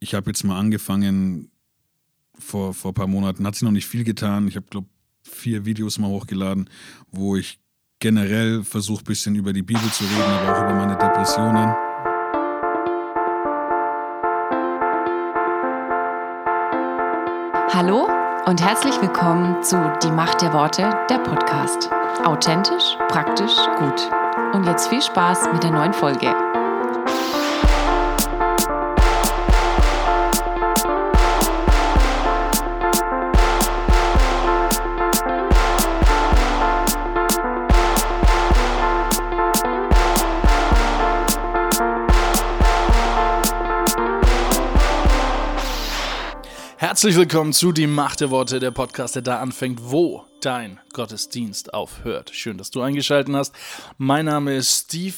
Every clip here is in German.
ich habe jetzt mal angefangen, vor, vor ein paar Monaten, hat sich noch nicht viel getan. Ich habe, glaube vier Videos mal hochgeladen, wo ich generell versuche, ein bisschen über die Bibel zu reden, aber auch über meine Depressionen. Hallo und herzlich willkommen zu Die Macht der Worte, der Podcast. Authentisch, praktisch, gut. Und jetzt viel Spaß mit der neuen Folge. Herzlich willkommen zu Die Macht der Worte, der Podcast, der da anfängt, wo dein Gottesdienst aufhört. Schön, dass du eingeschaltet hast. Mein Name ist Steve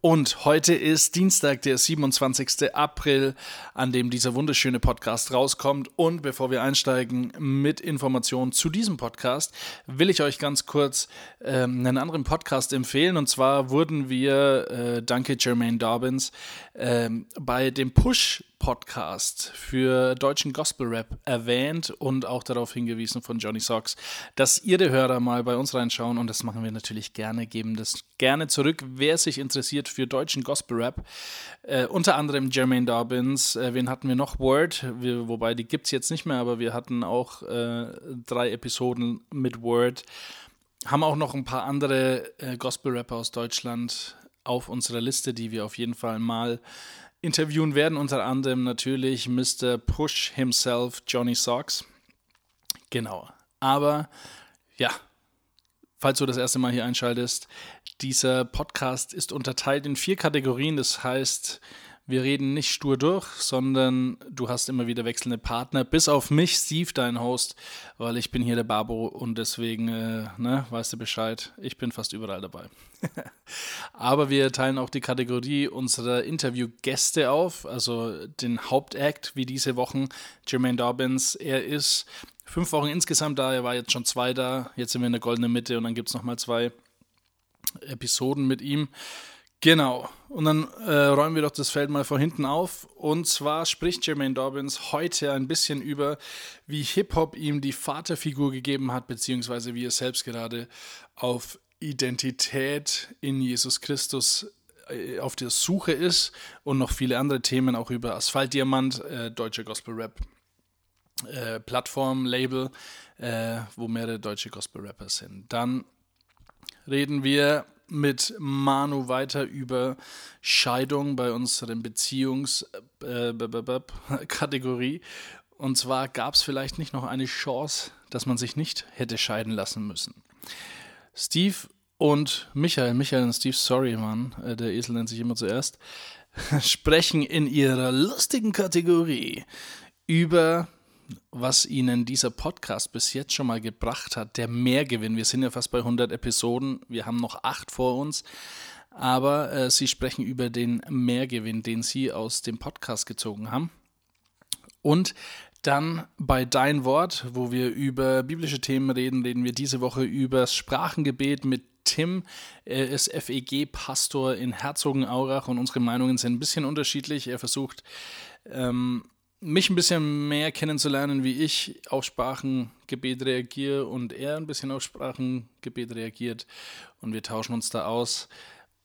und heute ist Dienstag, der 27. April, an dem dieser wunderschöne Podcast rauskommt. Und bevor wir einsteigen mit Informationen zu diesem Podcast, will ich euch ganz kurz ähm, einen anderen Podcast empfehlen. Und zwar wurden wir, äh, danke Jermaine Dobbins, äh, bei dem Push Podcast für deutschen Gospel Rap erwähnt und auch darauf hingewiesen von Johnny Socks, dass ihr, die Hörer, mal bei uns reinschauen und das machen wir natürlich gerne, geben das gerne zurück. Wer sich interessiert für deutschen Gospel Rap, äh, unter anderem Jermaine Dobbins, äh, wen hatten wir noch? Word, wir, wobei die gibt es jetzt nicht mehr, aber wir hatten auch äh, drei Episoden mit Word. Haben auch noch ein paar andere äh, Gospel-Rapper aus Deutschland auf unserer Liste, die wir auf jeden Fall mal interviewen werden, unter anderem natürlich Mr. Push himself, Johnny Socks. Genau. Aber ja, falls du das erste Mal hier einschaltest, dieser Podcast ist unterteilt in vier Kategorien. Das heißt, wir reden nicht stur durch, sondern du hast immer wieder wechselnde Partner, bis auf mich, Steve, dein Host, weil ich bin hier der Babo und deswegen, äh, ne, weißt du Bescheid, ich bin fast überall dabei. Aber wir teilen auch die Kategorie unserer Interviewgäste auf, also den Hauptakt wie diese Wochen, Jermaine Dobbins. Er ist fünf Wochen insgesamt da, er war jetzt schon zwei da, jetzt sind wir in der goldenen Mitte und dann gibt es nochmal zwei Episoden mit ihm. Genau. Und dann äh, räumen wir doch das Feld mal von hinten auf. Und zwar spricht Jermaine Dobbins heute ein bisschen über, wie Hip-Hop ihm die Vaterfigur gegeben hat, beziehungsweise wie er selbst gerade auf Identität in Jesus Christus äh, auf der Suche ist und noch viele andere Themen auch über Asphaltdiamant, äh, deutsche Gospel Rap. Äh, Plattform, Label, äh, wo mehrere deutsche Gospel-Rapper sind. Dann reden wir mit Manu weiter über Scheidung bei unseren Beziehungskategorie. Äh, Und zwar gab es vielleicht nicht noch eine Chance, dass man sich nicht hätte scheiden lassen müssen. Steve und Michael, Michael und Steve, sorry, Mann, äh, der Esel nennt sich immer zuerst, sprechen in ihrer lustigen Kategorie über was Ihnen dieser Podcast bis jetzt schon mal gebracht hat, der Mehrgewinn. Wir sind ja fast bei 100 Episoden, wir haben noch acht vor uns, aber äh, Sie sprechen über den Mehrgewinn, den Sie aus dem Podcast gezogen haben. Und dann bei Dein Wort, wo wir über biblische Themen reden, reden wir diese Woche über das Sprachengebet mit Tim. Er ist FEG-Pastor in Herzogenaurach und unsere Meinungen sind ein bisschen unterschiedlich. Er versucht, ähm, mich ein bisschen mehr kennenzulernen, wie ich auf Sprachengebet reagiere und er ein bisschen auf Sprachengebet reagiert und wir tauschen uns da aus.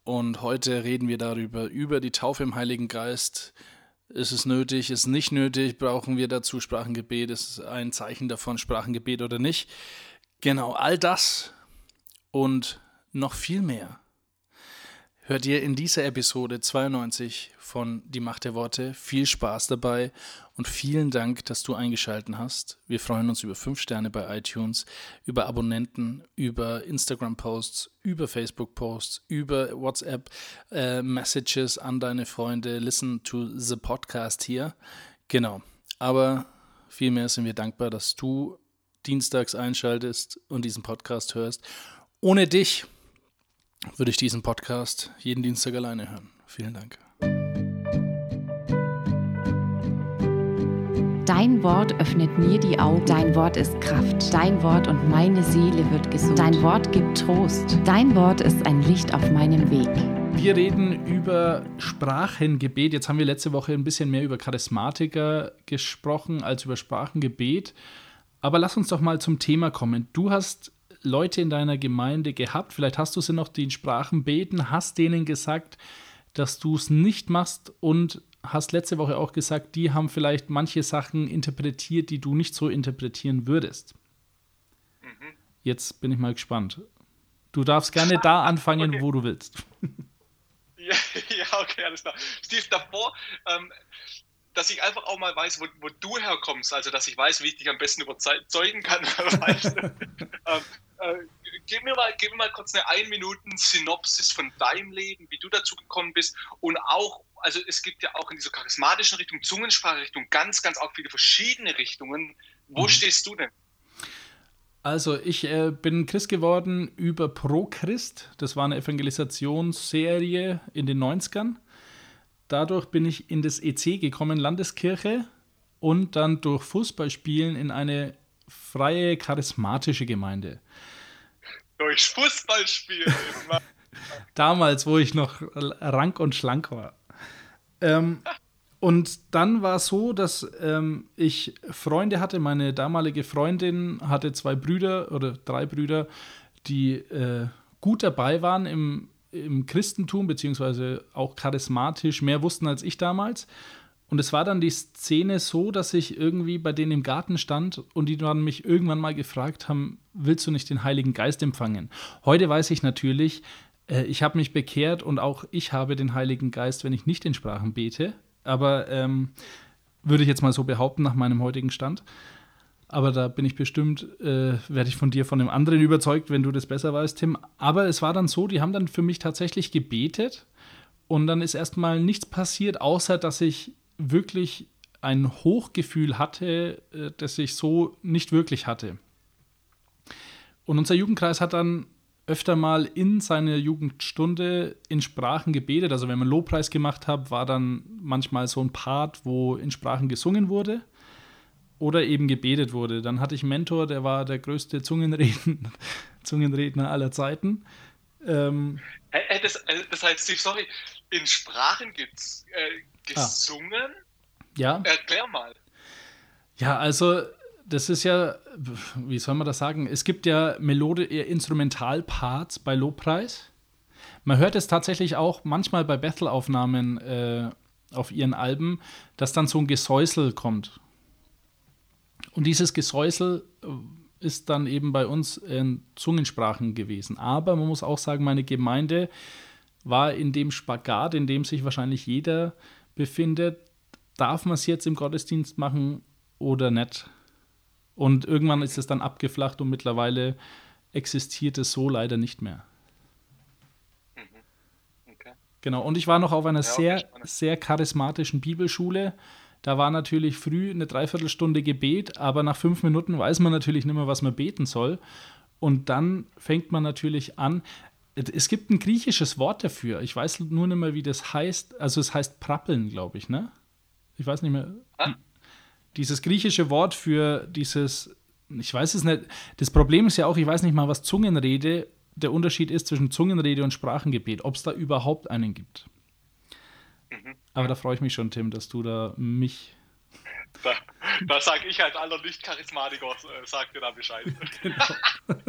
Und heute reden wir darüber, über die Taufe im Heiligen Geist. Ist es nötig, ist es nicht nötig, brauchen wir dazu Sprachengebet, ist es ein Zeichen davon Sprachengebet oder nicht? Genau, all das und noch viel mehr hört ihr in dieser Episode 92 von Die Macht der Worte. Viel Spaß dabei und vielen Dank, dass du eingeschaltet hast. Wir freuen uns über 5 Sterne bei iTunes, über Abonnenten, über Instagram-Posts, über Facebook-Posts, über WhatsApp-Messages äh, an deine Freunde. Listen to the podcast hier. Genau. Aber vielmehr sind wir dankbar, dass du dienstags einschaltest und diesen Podcast hörst. Ohne dich würde ich diesen Podcast jeden Dienstag alleine hören. Vielen Dank. Dein Wort öffnet mir die Augen. Dein Wort ist Kraft. Dein Wort und meine Seele wird gesund. Dein Wort gibt Trost. Dein Wort ist ein Licht auf meinem Weg. Wir reden über Sprachengebet. Jetzt haben wir letzte Woche ein bisschen mehr über Charismatiker gesprochen als über Sprachengebet. Aber lass uns doch mal zum Thema kommen. Du hast Leute in deiner Gemeinde gehabt, vielleicht hast du sie noch, die in Sprachen beten, hast denen gesagt, dass du es nicht machst und hast letzte Woche auch gesagt, die haben vielleicht manche Sachen interpretiert, die du nicht so interpretieren würdest. Mhm. Jetzt bin ich mal gespannt. Du darfst gerne da anfangen, okay. wo du willst. Ja, ja, okay, alles klar. Steve, davor, ähm, dass ich einfach auch mal weiß, wo, wo, du herkommst, also dass ich weiß, wie ich dich am besten überzeugen kann. ähm, äh, gib, mir mal, gib mir mal kurz eine ein Minuten Synopsis von deinem Leben, wie du dazu gekommen bist und auch, also es gibt ja auch in dieser charismatischen Richtung, Zungensprache-Richtung ganz, ganz auch viele verschiedene Richtungen. Wo mhm. stehst du denn? Also ich äh, bin Christ geworden über Pro Christ. Das war eine Evangelisationsserie in den 90ern. Dadurch bin ich in das EC gekommen, Landeskirche, und dann durch Fußballspielen in eine freie, charismatische Gemeinde. Durch Fußballspielen? Damals, wo ich noch rank und schlank war. Ähm, und dann war es so, dass ähm, ich Freunde hatte. Meine damalige Freundin hatte zwei Brüder oder drei Brüder, die äh, gut dabei waren im, im Christentum, beziehungsweise auch charismatisch mehr wussten als ich damals. Und es war dann die Szene so, dass ich irgendwie bei denen im Garten stand und die dann mich irgendwann mal gefragt haben, willst du nicht den Heiligen Geist empfangen? Heute weiß ich natürlich, äh, ich habe mich bekehrt und auch ich habe den Heiligen Geist, wenn ich nicht in Sprachen bete aber ähm, würde ich jetzt mal so behaupten nach meinem heutigen Stand. Aber da bin ich bestimmt, äh, werde ich von dir, von dem anderen überzeugt, wenn du das besser weißt, Tim. Aber es war dann so, die haben dann für mich tatsächlich gebetet und dann ist erstmal nichts passiert, außer dass ich wirklich ein Hochgefühl hatte, äh, das ich so nicht wirklich hatte. Und unser Jugendkreis hat dann öfter mal in seiner Jugendstunde in Sprachen gebetet. Also wenn man Lobpreis gemacht hat, war dann manchmal so ein Part, wo in Sprachen gesungen wurde oder eben gebetet wurde. Dann hatte ich einen Mentor, der war der größte Zungenreden, Zungenredner aller Zeiten. Ähm, das, das, heißt, Steve, sorry, in Sprachen gibt's äh, gesungen? Ah. Ja. Erklär mal. Ja, also das ist ja, wie soll man das sagen? Es gibt ja Melode, Instrumentalparts bei Lobpreis. Man hört es tatsächlich auch manchmal bei Bethel-Aufnahmen äh, auf ihren Alben, dass dann so ein Gesäusel kommt. Und dieses Gesäusel äh, ist dann eben bei uns in Zungensprachen gewesen. Aber man muss auch sagen, meine Gemeinde war in dem Spagat, in dem sich wahrscheinlich jeder befindet. Darf man es jetzt im Gottesdienst machen oder nicht? Und irgendwann ist es dann abgeflacht und mittlerweile existiert es so leider nicht mehr. Mhm. Okay. Genau, und ich war noch auf einer ja, sehr, sehr charismatischen Bibelschule. Da war natürlich früh eine Dreiviertelstunde Gebet, aber nach fünf Minuten weiß man natürlich nicht mehr, was man beten soll. Und dann fängt man natürlich an. Es gibt ein griechisches Wort dafür. Ich weiß nur nicht mehr, wie das heißt. Also es heißt prappeln, glaube ich, ne? Ich weiß nicht mehr. Ah? dieses griechische Wort für dieses, ich weiß es nicht, das Problem ist ja auch, ich weiß nicht mal, was Zungenrede der Unterschied ist zwischen Zungenrede und Sprachengebet, ob es da überhaupt einen gibt. Mhm. Aber da freue ich mich schon, Tim, dass du da mich. Da, da sage ich als aller Nicht-Charismatiker, äh, sag dir da Bescheid. genau.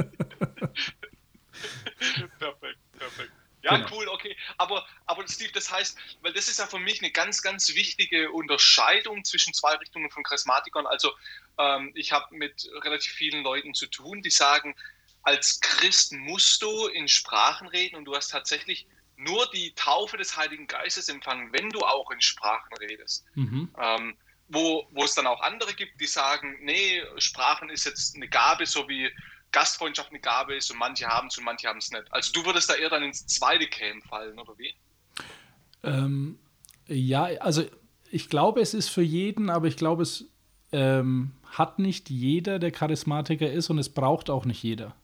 perfekt, perfekt. Ja, genau. cool, okay. Aber, aber Steve, das heißt, weil das ist ja für mich eine ganz, ganz wichtige Unterscheidung zwischen zwei Richtungen von Charismatikern. Also ähm, ich habe mit relativ vielen Leuten zu tun, die sagen, als Christ musst du in Sprachen reden und du hast tatsächlich nur die Taufe des Heiligen Geistes empfangen, wenn du auch in Sprachen redest. Mhm. Ähm, wo, wo es dann auch andere gibt, die sagen, nee, Sprachen ist jetzt eine Gabe, so wie Gastfreundschaft eine Gabe ist und manche haben es und manche haben es nicht. Also du würdest da eher dann ins zweite Camp fallen, oder wie? Ähm, ja, also ich glaube, es ist für jeden, aber ich glaube, es ähm, hat nicht jeder, der Charismatiker ist und es braucht auch nicht jeder.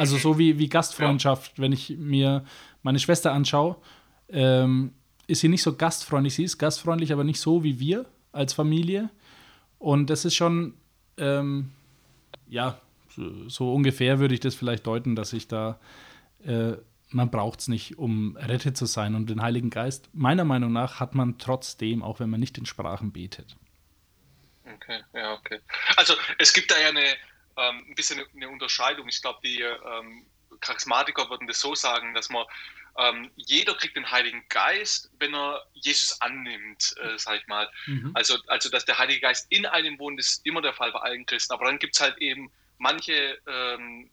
Also so wie, wie Gastfreundschaft, ja. wenn ich mir meine Schwester anschaue, ähm, ist sie nicht so gastfreundlich. Sie ist gastfreundlich, aber nicht so wie wir als Familie. Und das ist schon, ähm, ja, so ungefähr würde ich das vielleicht deuten, dass ich da äh, man braucht es nicht, um rettet zu sein. Und den Heiligen Geist, meiner Meinung nach, hat man trotzdem, auch wenn man nicht in Sprachen betet. Okay, ja, okay. Also es gibt da ja eine, ähm, ein bisschen eine Unterscheidung. Ich glaube, die ähm, Charismatiker würden das so sagen, dass man ähm, jeder kriegt den Heiligen Geist, wenn er Jesus annimmt, äh, sag ich mal. Mhm. Also, also, dass der Heilige Geist in einem wohnt, ist immer der Fall bei allen Christen. Aber dann gibt es halt eben manche ähm,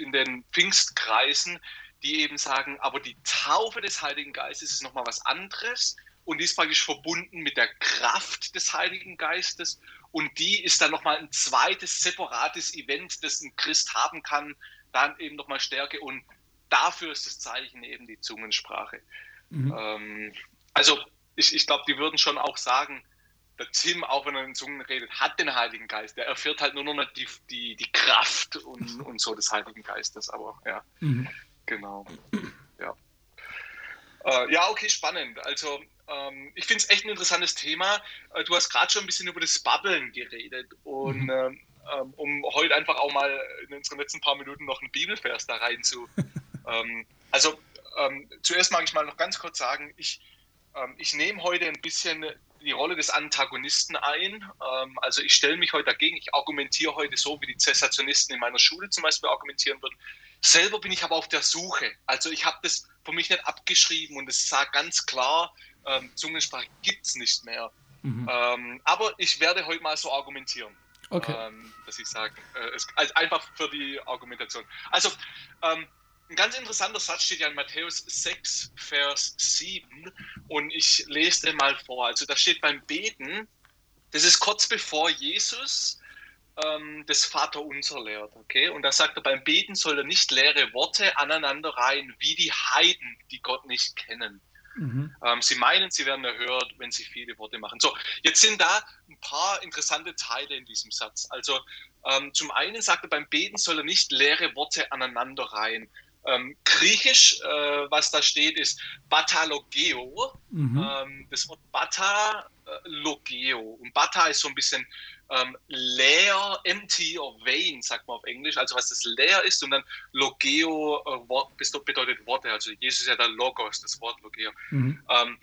in den Pfingstkreisen, die eben sagen, aber die Taufe des Heiligen Geistes ist nochmal was anderes und die ist praktisch verbunden mit der Kraft des Heiligen Geistes und die ist dann nochmal ein zweites separates Event, das ein Christ haben kann, dann eben nochmal Stärke und dafür ist das Zeichen eben die Zungensprache. Mhm. Ähm, also ich, ich glaube, die würden schon auch sagen, der Tim, auch wenn er in Zungen redet, hat den Heiligen Geist. Der erfährt halt nur noch die, die, die Kraft und, und so des Heiligen Geistes. Aber ja, mhm. genau. Ja. Äh, ja, okay, spannend. Also ähm, ich finde es echt ein interessantes Thema. Äh, du hast gerade schon ein bisschen über das Babbeln geredet. Und mhm. ähm, ähm um heute einfach auch mal in unseren letzten paar Minuten noch einen Bibelvers da rein zu, Ähm, also ähm, zuerst mag ich mal noch ganz kurz sagen, ich, ähm, ich nehme heute ein bisschen die Rolle des Antagonisten ein. Also ich stelle mich heute dagegen, ich argumentiere heute so, wie die Zessationisten in meiner Schule zum Beispiel argumentieren würden. Selber bin ich aber auf der Suche. Also ich habe das für mich nicht abgeschrieben und es sagt ganz klar, ähm, Zungensprache gibt es nicht mehr. Mhm. Ähm, aber ich werde heute mal so argumentieren. Okay. Ähm, dass ich sage, äh, es, also einfach für die Argumentation. Also, ähm, ein ganz interessanter Satz steht ja in Matthäus 6, Vers 7 und ich lese den mal vor. Also da steht beim Beten, das ist kurz bevor Jesus ähm, das Vaterunser lehrt, okay? Und da sagt er, beim Beten soll er nicht leere Worte aneinander reihen, wie die Heiden, die Gott nicht kennen. Mhm. Ähm, sie meinen, sie werden erhört, wenn sie viele Worte machen. So, jetzt sind da ein paar interessante Teile in diesem Satz. Also ähm, zum einen sagt er, beim Beten soll er nicht leere Worte aneinander reihen. Ähm, Griechisch, äh, was da steht, ist Batalogeo. Mhm. Ähm, das Wort Bata, äh, Logeo. Und Bata ist so ein bisschen ähm, leer, empty or vain, sagt man auf Englisch. Also was das leer ist und dann Logeo äh, Wort, bedeutet Worte. Also Jesus ist ja der Logos, das Wort Logeo. Mhm. Ähm,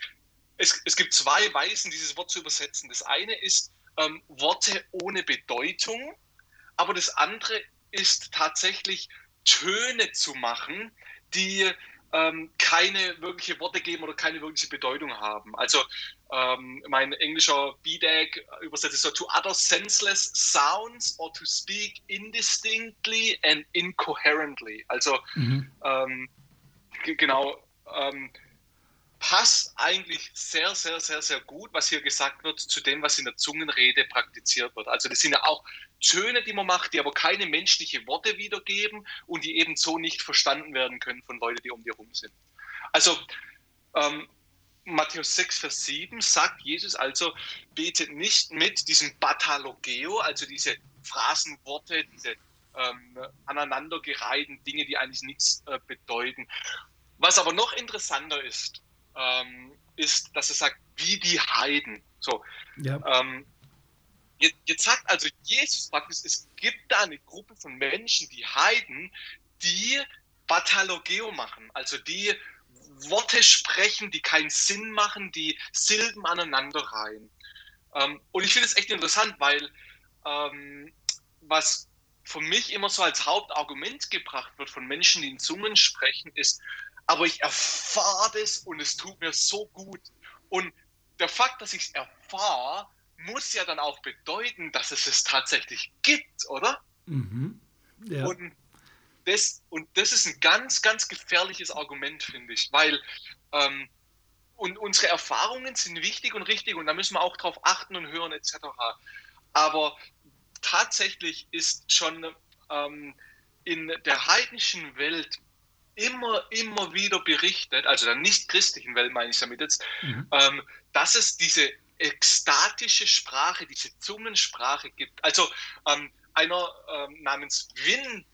es, es, gibt zwei Weisen, dieses Wort zu übersetzen. Das eine ist ähm, Worte ohne Bedeutung, aber das andere ist tatsächlich Töne zu machen, die ähm, keine wirkliche Worte geben oder keine wirkliche Bedeutung haben. Also ähm, mein englischer BDAG übersetzt so to utter senseless sounds or to speak indistinctly and incoherently. Also mhm. ähm, genau ähm, passt eigentlich sehr, sehr, sehr, sehr gut, was hier gesagt wird, zu dem, was in der Zungenrede praktiziert wird. Also das sind ja auch Töne, die man macht, die aber keine menschliche Worte wiedergeben und die eben so nicht verstanden werden können von Leuten, die um dir rum sind. Also ähm, Matthäus 6, Vers 7 sagt Jesus also, betet nicht mit diesem Batalogeo, also diese Phrasenworte, diese ähm, aneinandergereihten Dinge, die eigentlich nichts äh, bedeuten. Was aber noch interessanter ist, ähm, ist, dass er sagt, wie die Heiden. So, ja. ähm, jetzt, jetzt, sagt also Jesus praktisch, es gibt da eine Gruppe von Menschen, die Heiden, die Batalogeo machen, also die Worte sprechen, die keinen Sinn machen, die Silben aneinander reihen. Ähm, und ich finde es echt interessant, weil ähm, was für mich immer so als Hauptargument gebracht wird von Menschen, die in Zungen sprechen, ist, aber ich erfahre das und es tut mir so gut. Und der Fakt, dass ich es erfahre, muss ja dann auch bedeuten, dass es es tatsächlich gibt, oder? Mhm. Ja. Und, das, und das ist ein ganz, ganz gefährliches Argument, finde ich, weil ähm, und unsere Erfahrungen sind wichtig und richtig und da müssen wir auch drauf achten und hören etc. Aber tatsächlich ist schon ähm, in der heidnischen Welt immer, immer wieder berichtet, also der nicht-christlichen Welt meine ich damit jetzt, mhm. ähm, dass es diese ekstatische Sprache, diese Zungensprache gibt. Also ähm, einer ähm, namens Win,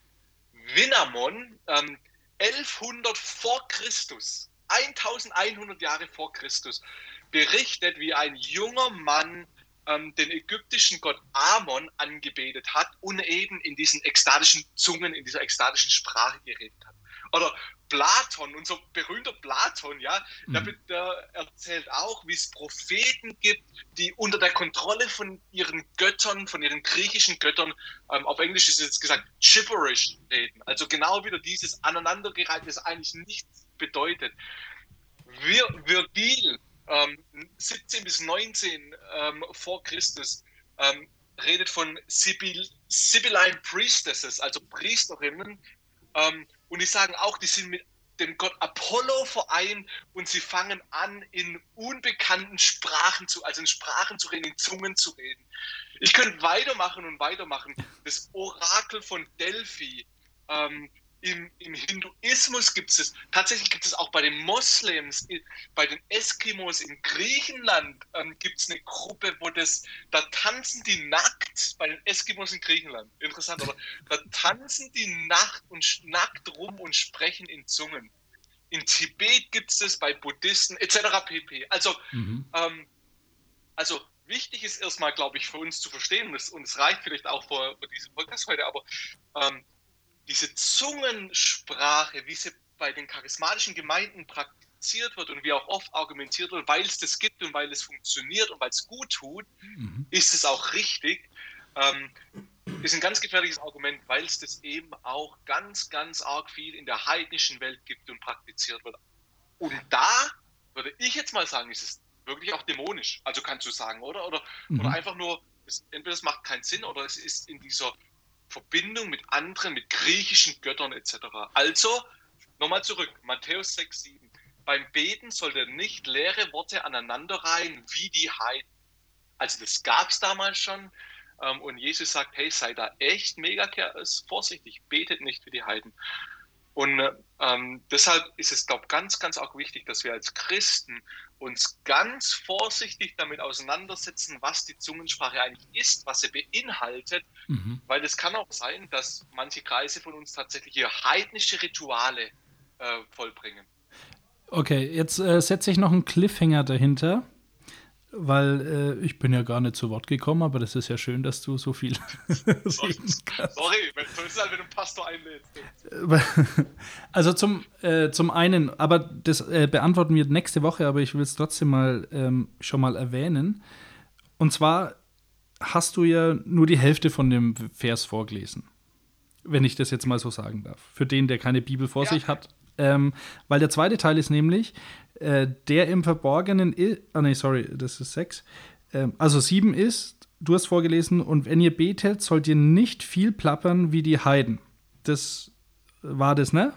Winamon, 1100 ähm, vor Christus, 1100 Jahre vor Christus, berichtet, wie ein junger Mann ähm, den ägyptischen Gott Amon angebetet hat und eben in diesen ekstatischen Zungen, in dieser ekstatischen Sprache geredet hat. Oder Platon, unser berühmter Platon, ja, Mhm. der, der erzählt auch, wie es Propheten gibt, die unter der Kontrolle von ihren Göttern, von ihren griechischen Göttern, ähm, auf Englisch ist jetzt gesagt, gibberish reden. Also genau wieder dieses Aneinandergereiht, das eigentlich nichts bedeutet. Wir, Virgil, ähm, 17 bis 19 ähm, vor Christus, ähm, redet von Sibyl, Sibylline Priestesses, also Priesterinnen, ähm, und die sagen auch, die sind mit dem Gott Apollo vereint und sie fangen an, in unbekannten Sprachen zu, also in Sprachen zu reden, in Zungen zu reden. Ich könnte weitermachen und weitermachen. Das Orakel von Delphi. Ähm, im, Im Hinduismus gibt es, tatsächlich gibt es auch bei den Moslems, bei den Eskimos in Griechenland ähm, gibt es eine Gruppe, wo das, da tanzen die nackt, bei den Eskimos in Griechenland, interessant, aber da tanzen die nackt und nackt rum und sprechen in Zungen. In Tibet gibt es das, bei Buddhisten etc. pp. Also, Mhm. ähm, also wichtig ist erstmal, glaube ich, für uns zu verstehen, und es, reicht vielleicht auch für, für diesen Podcast heute, aber ähm, diese Zungensprache, wie sie bei den charismatischen Gemeinden praktiziert wird und wie auch oft argumentiert wird, weil es das gibt und weil es funktioniert und weil es gut tut, Mhm. ist es auch richtig. Ähm, ist ein ganz gefährliches Argument, weil es das eben auch ganz, ganz arg viel in der heidnischen Welt gibt und praktiziert wird. Und da würde ich jetzt mal sagen, ist es wirklich auch dämonisch. Also kannst du sagen, oder? Oder, Mhm. oder einfach nur, es, entweder es macht keinen Sinn oder es ist in dieser Verbindung mit anderen, mit griechischen Göttern etc. Also, nochmal zurück, Matthäus 6, 7. Beim Beten sollte nicht leere Worte aneinanderreihen wie die Heiden. Also das gab es damals schon. Ähm, und Jesus sagt, hey, sei da echt mega ke- vorsichtig, betet nicht wie die Heiden. Und ähm, deshalb ist es, glaube ich, ganz, ganz auch wichtig, dass wir als Christen uns ganz vorsichtig damit auseinandersetzen, was die Zungensprache eigentlich ist, was sie beinhaltet, Mhm. weil es kann auch sein, dass manche Kreise von uns tatsächlich hier heidnische Rituale äh, vollbringen. Okay, jetzt äh, setze ich noch einen Cliffhanger dahinter, weil äh, ich bin ja gar nicht zu Wort gekommen, aber das ist ja schön, dass du so viel. Sorry, wenn, halt, wenn du einen Pastor einlädst. Also zum, äh, zum einen, aber das äh, beantworten wir nächste Woche, aber ich will es trotzdem mal ähm, schon mal erwähnen. Und zwar hast du ja nur die Hälfte von dem Vers vorgelesen. Wenn ich das jetzt mal so sagen darf. Für den, der keine Bibel vor Ja. sich hat. Ähm, weil der zweite Teil ist nämlich, äh, der im Verborgenen ist. Ah, nee, sorry, das ist sechs. Ähm, also sieben ist, du hast vorgelesen, und wenn ihr betet, sollt ihr nicht viel plappern wie die Heiden. Das war das, ne?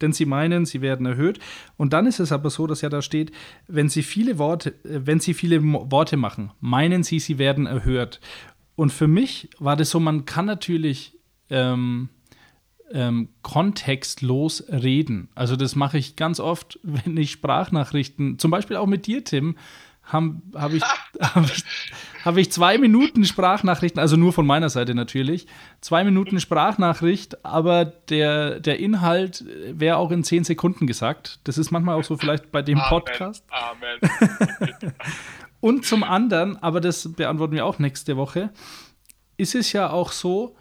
Denn sie meinen, sie werden erhöht. Und dann ist es aber so, dass ja da steht, wenn sie viele Worte, äh, wenn sie viele Worte machen, meinen sie, sie werden erhört. Und für mich war das so, man kann natürlich ähm, ähm, kontextlos reden. Also das mache ich ganz oft, wenn ich Sprachnachrichten, zum Beispiel auch mit dir, Tim, habe hab ich, hab ich, hab ich zwei Minuten Sprachnachrichten, also nur von meiner Seite natürlich, zwei Minuten Sprachnachricht, aber der, der Inhalt wäre auch in zehn Sekunden gesagt. Das ist manchmal auch so vielleicht bei dem Podcast. Amen. Und zum anderen, aber das beantworten wir auch nächste Woche, ist es ja auch so,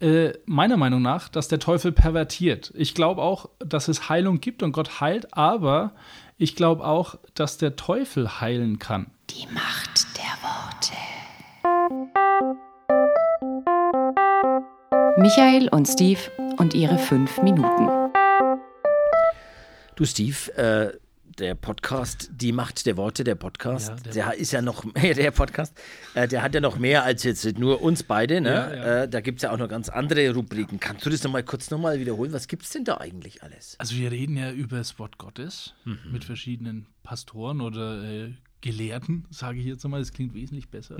äh, meiner Meinung nach, dass der Teufel pervertiert. Ich glaube auch, dass es Heilung gibt und Gott heilt, aber ich glaube auch, dass der Teufel heilen kann. Die Macht der Worte. Michael und Steve und ihre fünf Minuten. Du, Steve, äh, der Podcast, die Macht der Worte, der Podcast, Ja, der der, ist ja noch mehr, der Podcast, äh, der hat ja noch mehr als jetzt nur uns beide, ne? Ja, ja. Äh, da gibt es ja auch noch ganz andere Rubriken. Kannst du das nochmal kurz nochmal wiederholen? Was gibt es denn da eigentlich alles? Also wir reden ja über das Wort Gottes mit verschiedenen Pastoren oder äh, Gelehrten, sage ich jetzt mal, das klingt wesentlich besser.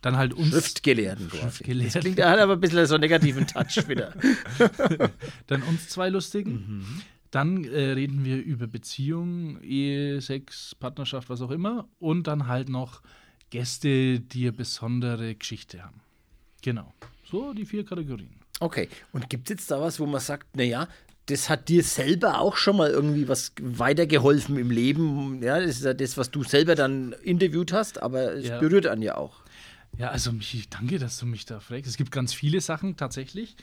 Dann halt uns Schriftgelehrten. Schriftgelehrten. Das klingt, hat aber ein bisschen so einen negativen Touch wieder. Dann uns zwei Lustigen. Dann äh, reden wir über Beziehungen, Ehe, Sex, Partnerschaft, was auch immer. Und dann halt noch Gäste, die eine besondere Geschichte haben. Genau. So die vier Kategorien. Okay, und gibt es jetzt da was, wo man sagt, naja, das hat dir selber auch schon mal irgendwie was weitergeholfen im Leben? Ja, das ist ja das, was du selber dann interviewt hast, aber es Ja. berührt einen ja auch. Ja, also Michi, danke, dass du mich da fragst. Es gibt ganz viele Sachen tatsächlich.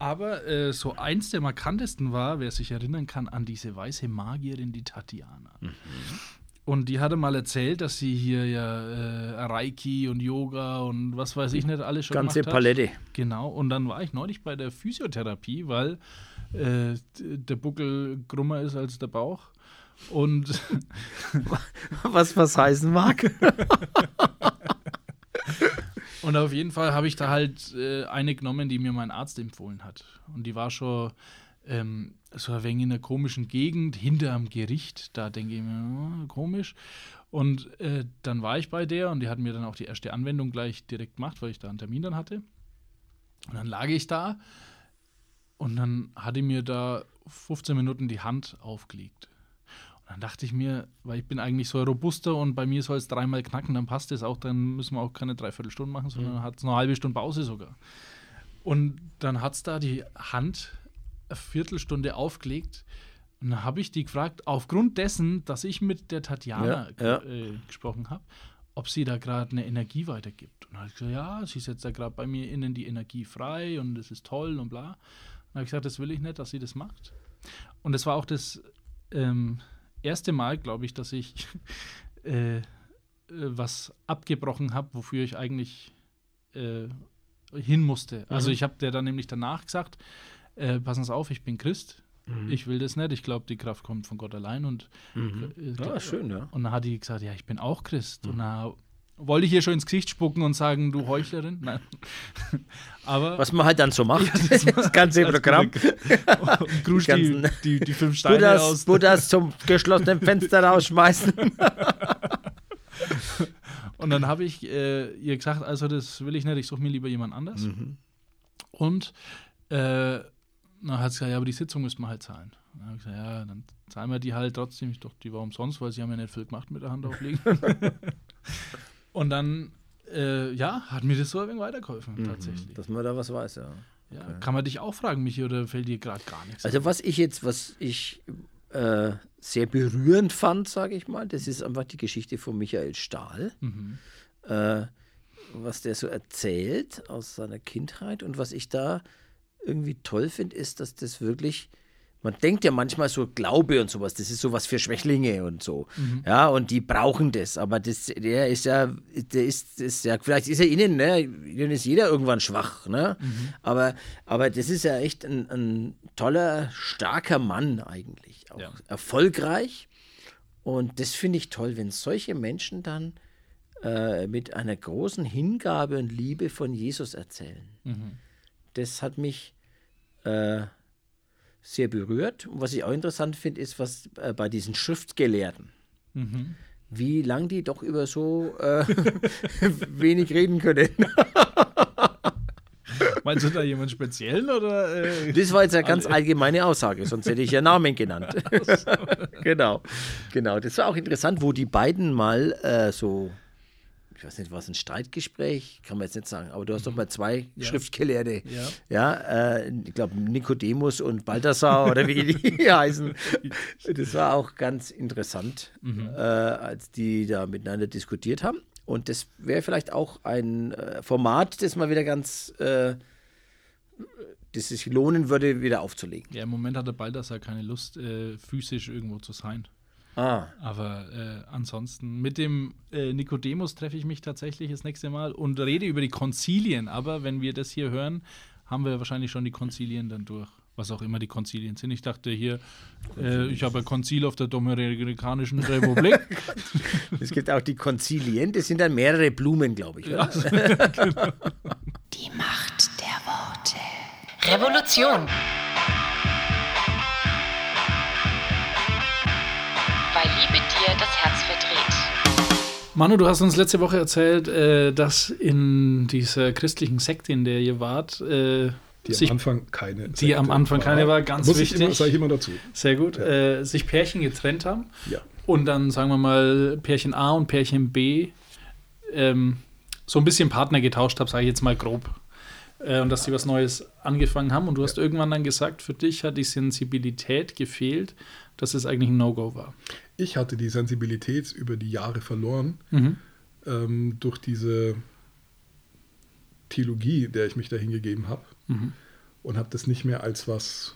Aber äh, so eins der markantesten war, wer sich erinnern kann, an diese weiße Magierin, die Tatjana. Mhm. Und die hatte mal erzählt, dass sie hier ja äh, Reiki und Yoga und was weiß ich nicht alles schon Ganze gemacht hat. Palette. Genau. Und dann war ich neulich bei der Physiotherapie, weil äh, der Buckel krummer ist als der Bauch. Und Was was heißen mag. Und auf jeden Fall habe ich da halt äh, eine genommen, die mir mein Arzt empfohlen hat. Und die war schon ähm, so ein wenig in einer komischen Gegend, hinterm Gericht. Da denke ich mir, oh, komisch. Und äh, dann war ich bei der und die hat mir dann auch die erste Anwendung gleich direkt gemacht, weil ich da einen Termin dann hatte. Und dann lag ich da und dann hat die mir da 15 Minuten die Hand aufgelegt. Dann dachte ich mir, weil ich bin eigentlich so robuster und bei mir soll es dreimal knacken, dann passt es auch, dann müssen wir auch keine Dreiviertelstunde machen, sondern hat es eine halbe Stunde Pause sogar. Und dann hat es da die Hand eine Viertelstunde aufgelegt. Und dann habe ich die gefragt, aufgrund dessen, dass ich mit der Tatjana Ja, ja. Äh, gesprochen habe, ob sie da gerade eine Energie weitergibt. Und dann habe ich gesagt, ja, sie setzt da gerade bei mir innen die Energie frei und das ist toll und bla. Und dann habe ich gesagt, das will ich nicht, dass sie das macht. Und das war auch das ähm, erste Mal, glaube ich, dass ich äh, äh, was abgebrochen habe, wofür ich eigentlich äh, hin musste. Also ich habe der dann nämlich danach gesagt, äh, passen Sie auf, ich bin Christ. Ich will das nicht. Ich glaube, die Kraft kommt von Gott allein. Und, äh, Ja, schön, ja. und dann hat die gesagt, ja, ich bin auch Christ. Und dann wollte ich ihr schon ins Gesicht spucken und sagen, du Heuchlerin. Nein. Aber Was man halt dann so macht. das ganze Programm. grusch die, ganzen- die, die fünf Steine Buddhas, aus. Buddhas zum geschlossenen Fenster rausschmeißen. Und dann habe ich äh, ihr gesagt, also das will ich nicht, ich suche mir lieber jemand anders. Und äh, dann hat sie gesagt, ja, aber die Sitzung müssen wir halt zahlen. Dann habe ich gesagt, ja, dann zahlen wir die halt trotzdem. Ich dachte, die war umsonst, weil sie haben ja nicht viel gemacht mit der Hand auflegen. Und dann, äh, ja, hat mir das so ein wenig weitergeholfen, tatsächlich. Dass man da was weiß, ja. Ja, Kann man dich auch fragen, Michi, oder fällt dir gerade gar nichts Also was ich jetzt, was ich äh, sehr berührend fand, sage ich mal, das ist einfach die Geschichte von Michael Stahl. Äh, was der so erzählt aus seiner Kindheit und was ich da irgendwie toll finde, ist, dass das wirklich man denkt ja manchmal so Glaube und sowas, das ist sowas für Schwächlinge und so. Ja, und die brauchen das. Aber das, der ist ja, der ist, ist ja, vielleicht ist er innen, ne? Innen ist jeder irgendwann schwach, ne? Aber, aber das ist ja echt ein, ein toller, starker Mann eigentlich. Auch Ja. erfolgreich. Und das finde ich toll, wenn solche Menschen dann äh, mit einer großen Hingabe und Liebe von Jesus erzählen. Das hat mich äh, sehr berührt. Und was ich auch interessant finde, ist, was äh, bei diesen Schriftgelehrten, wie lang die doch über so äh, wenig reden können. Meinst du da jemanden speziellen oder? Äh, Das war jetzt eine ganz allgemeine Aussage, sonst hätte ich ja Namen genannt. genau, genau. Das war auch interessant, wo die beiden mal äh, so, ich weiß nicht, was ein Streitgespräch, kann man jetzt nicht sagen, aber du hast doch mal zwei Schriftgelehrte, Ja. ja, äh, ich glaube Nikodemus und Balthasar oder wie die heißen. Das war auch ganz interessant, äh, als die da miteinander diskutiert haben. Und das wäre vielleicht auch ein äh, Format, das mal wieder ganz äh, das sich lohnen würde, wieder aufzulegen. ja, im Moment hat der Baldassar keine Lust, äh, physisch irgendwo zu sein. Ah, Aber äh, ansonsten, mit dem äh, Nikodemus treffe ich mich tatsächlich das nächste Mal und rede über die Konzilien. Aber wenn wir das hier hören, haben wir wahrscheinlich schon die Konzilien dann durch. Was auch immer die Konzilien sind. Ich dachte hier, äh, ich habe ein Konzil auf der Dominikanischen Republik. es gibt auch die Konzilien, das sind dann mehrere Blumen, glaube ich. Oder? Die Macht der Worte. Revolution. Weil Liebe dir das Herz verdreht. Manu, du hast uns letzte Woche erzählt, äh, dass in dieser christlichen Sekte, in der ihr wart, äh, Die sich am Anfang keine. die am Anfang keine war, ganz Muss ich wichtig. immer, sage ich immer dazu. Sehr gut. Äh, sich Pärchen getrennt haben. Ja. Und dann, sagen wir mal, Pärchen A und Pärchen B ähm, so ein bisschen Partner getauscht habe, sage ich jetzt mal grob. Äh, und dass sie was Neues angefangen haben. Und du hast irgendwann dann gesagt, für dich hat die Sensibilität gefehlt, dass es eigentlich ein No-Go war. Ich hatte die Sensibilität über die Jahre verloren Mhm. ähm, durch diese Theologie, der ich mich da hingegeben habe. Mhm. und habe das nicht mehr als was,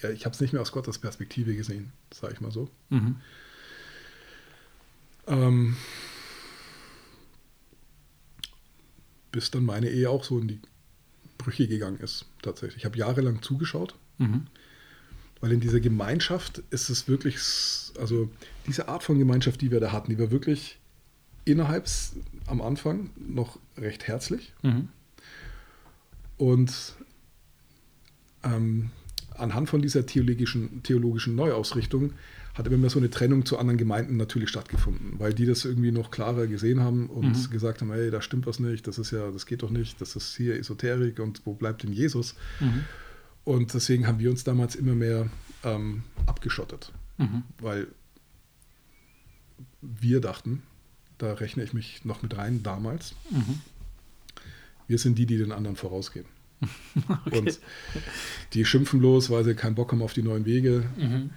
ja, ich habe es nicht mehr aus Gottes Perspektive gesehen, sage ich mal so. Mhm. Ähm, bis dann meine Ehe auch so in die Brüche gegangen ist, tatsächlich. Ich habe jahrelang zugeschaut, Mhm. Weil in dieser Gemeinschaft ist es wirklich, also diese Art von Gemeinschaft, die wir da hatten, die war wirklich innerhalb am Anfang noch recht herzlich Mhm. und ähm, anhand von dieser theologischen, theologischen Neuausrichtung hat immer mehr so eine Trennung zu anderen Gemeinden natürlich stattgefunden, weil die das irgendwie noch klarer gesehen haben und Mhm. gesagt haben, hey, da stimmt was nicht, das ist ja, das geht doch nicht, das ist hier Esoterik und wo bleibt denn Jesus? Mhm. Und deswegen haben wir uns damals immer mehr ähm, abgeschottet, Mhm. weil wir dachten, da rechne ich mich noch mit rein damals, Mhm. wir sind die, die den anderen vorausgehen. Und die schimpfen bloß, weil sie keinen Bock haben auf die neuen Wege. Mhm.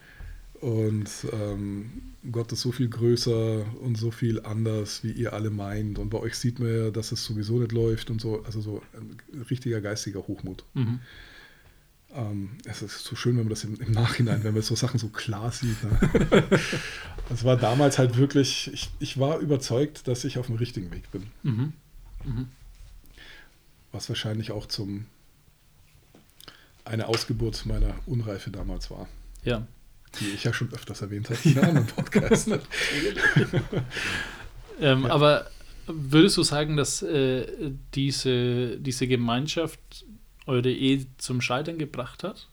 Und ähm, Gott ist so viel größer und so viel anders, wie ihr alle meint. Und bei euch sieht man ja, dass es sowieso nicht läuft und so. Also so ein richtiger geistiger Hochmut. Mhm. Ähm, es ist so schön, wenn man das im, im Nachhinein, wenn man so Sachen so klar sieht. Ne? Es war damals halt wirklich, ich, ich war überzeugt, dass ich auf dem richtigen Weg bin. Mhm. Was wahrscheinlich auch zum eine Ausgeburt meiner Unreife damals war, Ja. die ich ja schon öfters erwähnt habe in einem anderen Podcast. Ne? Ähm, Aber würdest du sagen, dass äh, diese, diese Gemeinschaft eure Ehe zum Scheitern gebracht hat?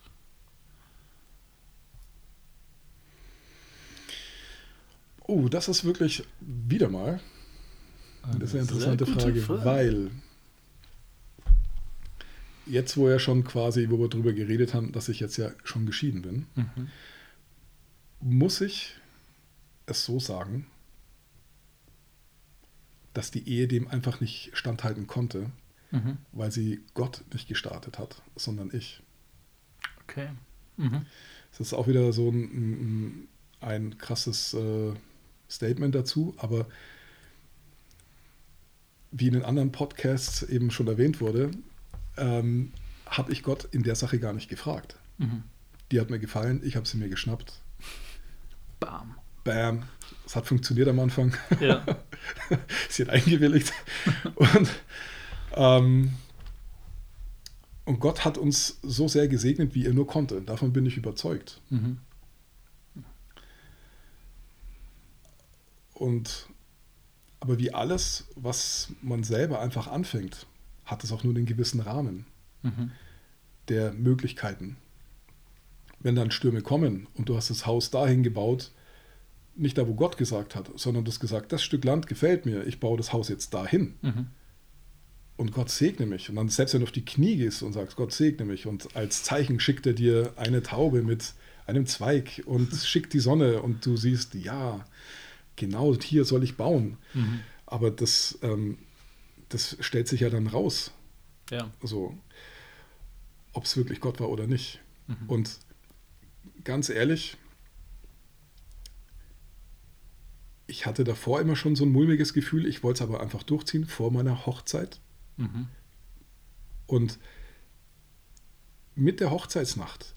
Oh, das ist wirklich wieder mal das ist eine interessante sehr gute Frage, Frage. weil jetzt, wo ja schon quasi, wo wir drüber geredet haben, dass ich jetzt ja schon geschieden bin, Mhm. muss ich es so sagen, dass die Ehe dem einfach nicht standhalten konnte, Mhm. weil sie Gott nicht gestartet hat, sondern ich. Okay. Mhm. Das ist auch wieder so ein, ein, ein krasses äh, Statement dazu, aber wie in den anderen Podcasts eben schon erwähnt wurde, ähm, habe ich Gott in der Sache gar nicht gefragt. Mhm. Die hat mir gefallen, ich habe sie mir geschnappt. Bam. Bam, es hat funktioniert am Anfang. Ja. sie hat eingewilligt. Und, ähm, und Gott hat uns so sehr gesegnet, wie er nur konnte. Davon bin ich überzeugt. Mhm. Und aber wie alles, was man selber einfach anfängt, hat es auch nur einen gewissen Rahmen Mhm. der Möglichkeiten. Wenn dann Stürme kommen und du hast das Haus dahin gebaut, nicht da, wo Gott gesagt hat, sondern du hast gesagt, das Stück Land gefällt mir, ich baue das Haus jetzt dahin. Mhm. Und Gott segne mich. Und dann selbst wenn du auf die Knie gehst und sagst, Gott segne mich und als Zeichen schickt er dir eine Taube mit einem Zweig und schickt die Sonne und du siehst, ja, genau hier soll ich bauen. Mhm. Aber das, ähm, das stellt sich ja dann raus, Ja. so, ob es wirklich Gott war oder nicht. Mhm. Und ganz ehrlich, ich hatte davor immer schon so ein mulmiges Gefühl, ich wollte es aber einfach durchziehen vor meiner Hochzeit. Mhm. Und mit der Hochzeitsnacht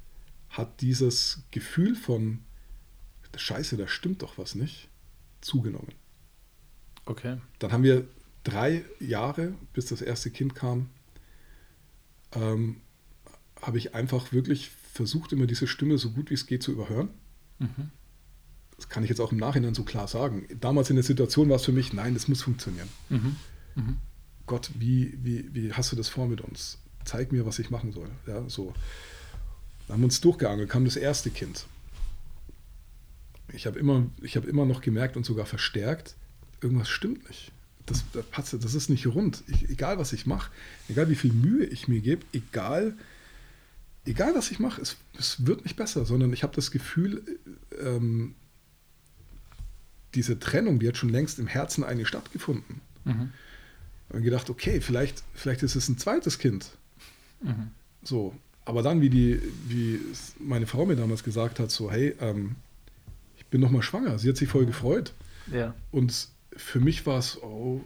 hat dieses Gefühl von Scheiße, da stimmt doch was nicht, zugenommen. Okay. Dann haben wir drei Jahre, bis das erste Kind kam, ähm, habe ich einfach wirklich versucht, immer diese Stimme so gut wie es geht zu überhören. Mhm. Das kann ich jetzt auch im Nachhinein so klar sagen. Damals in der Situation war es für mich, nein, das muss funktionieren. Mhm. Mhm. Gott, wie, wie, wie hast du das vor mit uns? Zeig mir, was ich machen soll. Ja, so. Dann haben wir uns durchgeangelt, kam das erste Kind. Ich habe immer, habe immer noch gemerkt und sogar verstärkt, irgendwas stimmt nicht. Das, das, das ist nicht rund. Ich, egal, was ich mache, egal wie viel Mühe ich mir gebe, egal, egal was ich mache, es, es wird nicht besser, sondern ich habe das Gefühl, ähm, diese Trennung, die hat schon längst im Herzen eigentlich stattgefunden. Mhm. Und gedacht, okay, vielleicht, vielleicht ist es ein zweites Kind. Mhm. So, aber dann, wie die, wie meine Frau mir damals gesagt hat, so, hey, ähm, ich bin noch mal schwanger. Sie hat sich voll gefreut. Ja. Und für mich war es, oh,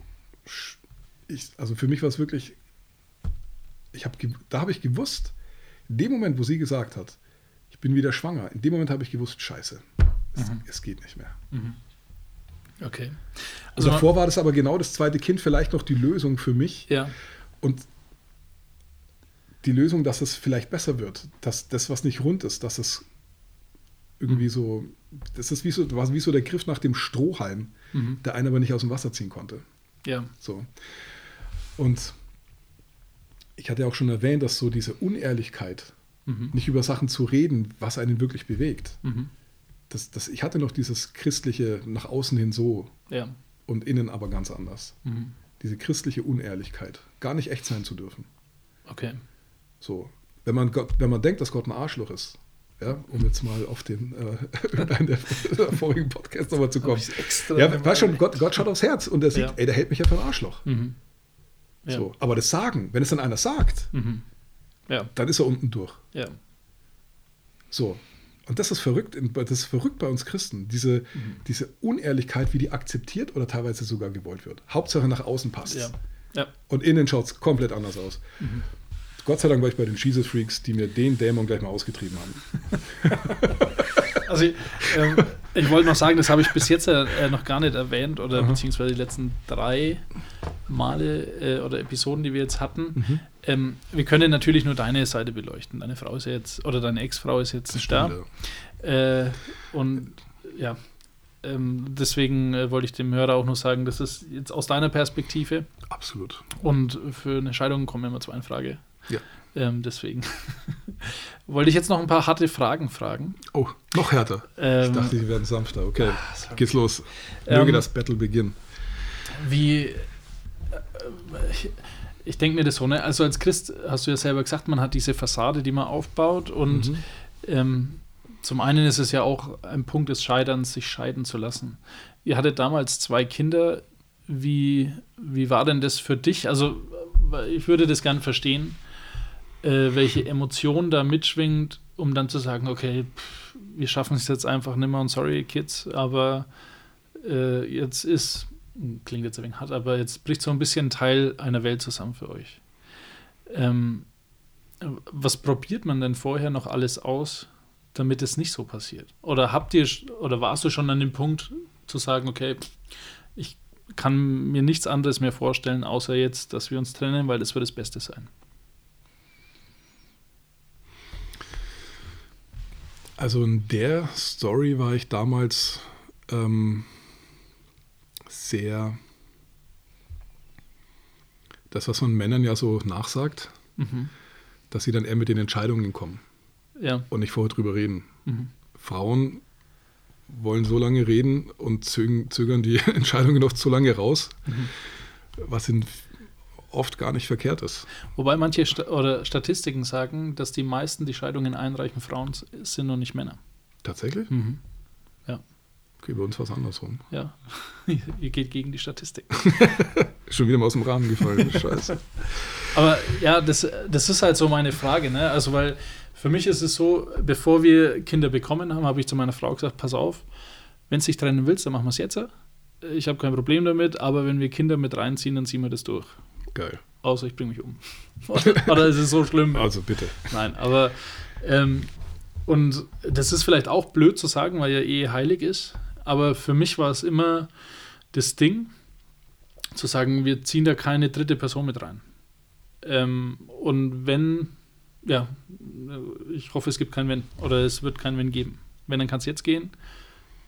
ich, also für mich war es wirklich ich hab, da habe ich gewusst, in dem Moment, wo sie gesagt hat, ich bin wieder schwanger, in dem Moment habe ich gewusst, scheiße, es, Mhm. es geht nicht mehr. Okay. Also davor war das aber genau das zweite Kind vielleicht noch die Lösung für mich. ja. Und die Lösung, dass es vielleicht besser wird, dass das, was nicht rund ist, dass es irgendwie so, das ist wie so, war wie so der Griff nach dem Strohhalm, der einen aber nicht aus dem Wasser ziehen konnte. Ja. So. Und ich hatte ja auch schon erwähnt, dass so diese Unehrlichkeit, nicht über Sachen zu reden, was einen wirklich bewegt. Das, das, ich hatte noch dieses christliche nach außen hin so Ja. und innen aber ganz anders. Diese christliche Unehrlichkeit, gar nicht echt sein zu dürfen. Okay. So, wenn man, Gott, wenn man denkt, dass Gott ein Arschloch ist, ja, um jetzt mal auf den äh, der, der vorigen Podcast nochmal zu kommen. Ja, weißt schon, Gott, Gott schaut aufs Herz und er sieht, Ja. ey, der hält mich ja für ein Arschloch. Ja. So, aber das Sagen, wenn es dann einer sagt, Ja. dann ist er unten durch. Ja. So. Und das ist verrückt, das ist verrückt bei uns Christen, diese, Mhm. diese Unehrlichkeit, wie die akzeptiert oder teilweise sogar gewollt wird. Hauptsache nach außen passt Ja. Ja. Und innen schaut es komplett anders aus. Gott sei Dank war ich bei den Jesus Freaks, die mir den Dämon gleich mal ausgetrieben haben. Also ich, ähm, ich wollte noch sagen, das habe ich bis jetzt äh, noch gar nicht erwähnt oder beziehungsweise die letzten drei Male äh, oder Episoden, die wir jetzt hatten. Ähm, wir können natürlich nur deine Seite beleuchten. Deine Frau ist ja jetzt oder deine Ex-Frau ist jetzt da. Äh, und ja, ähm, deswegen äh, wollte ich dem Hörer auch nur sagen, das ist jetzt aus deiner Perspektive Absolut. und für eine Scheidung kommen immer zwei in Frage. Ja. Ähm, deswegen wollte ich jetzt noch ein paar harte Fragen fragen. Oh, noch härter. Ähm, ich dachte, die werden sanfter. Okay, sorry. geht's los. Möge Ähm, das Battle beginnen. Wie. äh, Ich, ich denke mir das so, ne? Also als Christ hast du ja selber gesagt, man hat diese Fassade, die man aufbaut und Mhm. ähm, zum einen ist es ja auch ein Punkt des Scheiterns, sich scheiden zu lassen. Ihr hattet damals zwei Kinder. Wie, wie war denn das für dich? Also, äh, ich würde das gern verstehen, äh, welche Emotion da mitschwingt, um dann zu sagen, okay, pff, wir schaffen es jetzt einfach nicht mehr und sorry, Kids, aber äh, jetzt ist, klingt jetzt ein wenig hart, aber jetzt bricht so ein bisschen Teil einer Welt zusammen für euch. Ähm, was probiert man denn vorher noch alles aus, damit es nicht so passiert? Oder habt ihr oder warst du schon an dem Punkt zu sagen, okay, ich kann mir nichts anderes mehr vorstellen, außer jetzt, dass wir uns trennen, weil das wird das Beste sein. Also in der Story war ich damals ähm, sehr das, was man Männern ja so nachsagt, dass sie dann eher mit den Entscheidungen kommen Ja, und nicht vorher drüber reden. Frauen wollen so lange reden und zögern, die Entscheidungen noch zu lange raus, was in oft gar nicht verkehrt ist. wobei manche Sta oder Statistiken sagen, dass die meisten, die Scheidungen einreichen, Frauen sind und nicht Männer. Tatsächlich? Ja, Okay, bei uns war es andersrum. ja. Ihr geht gegen die Statistik. Schon wieder mal aus dem Rahmen gefallen. Scheiße. Aber ja, das, das ist halt so meine Frage, ne? Also, weil für mich ist es so, bevor wir Kinder bekommen haben, habe ich zu meiner Frau gesagt: Pass auf, wenn du dich trennen willst, dann machen wir es jetzt. Ich habe kein Problem damit, aber wenn wir Kinder mit reinziehen, dann ziehen wir das durch. Geil. Außer ich bringe mich um. Oder ist es so schlimm? Also bitte. Nein, aber ähm, und das ist vielleicht auch blöd zu sagen, weil ja Ehe heilig ist, aber für mich war es immer das Ding, zu sagen, wir ziehen da keine dritte Person mit rein. Ähm, und wenn, ja, ich hoffe, es gibt kein Wenn oder es wird kein Wenn geben. Wenn, dann kann es jetzt gehen,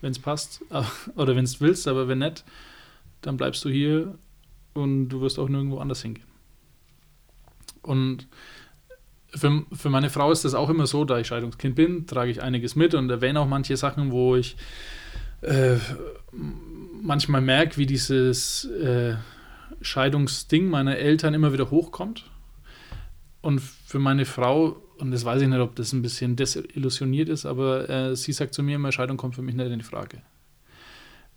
wenn es passt oder wenn es willst, aber wenn nicht, dann bleibst du hier und du wirst auch nirgendwo anders hingehen. Und für, für meine Frau ist das auch immer so, da ich Scheidungskind bin, trage ich einiges mit und erwähne auch manche Sachen, wo ich äh, manchmal merke, wie dieses äh, Scheidungsding meiner Eltern immer wieder hochkommt. Und für meine Frau, und das weiß ich nicht, ob das ein bisschen desillusioniert ist, aber äh, sie sagt zu mir immer, Scheidung kommt für mich nicht in die Frage.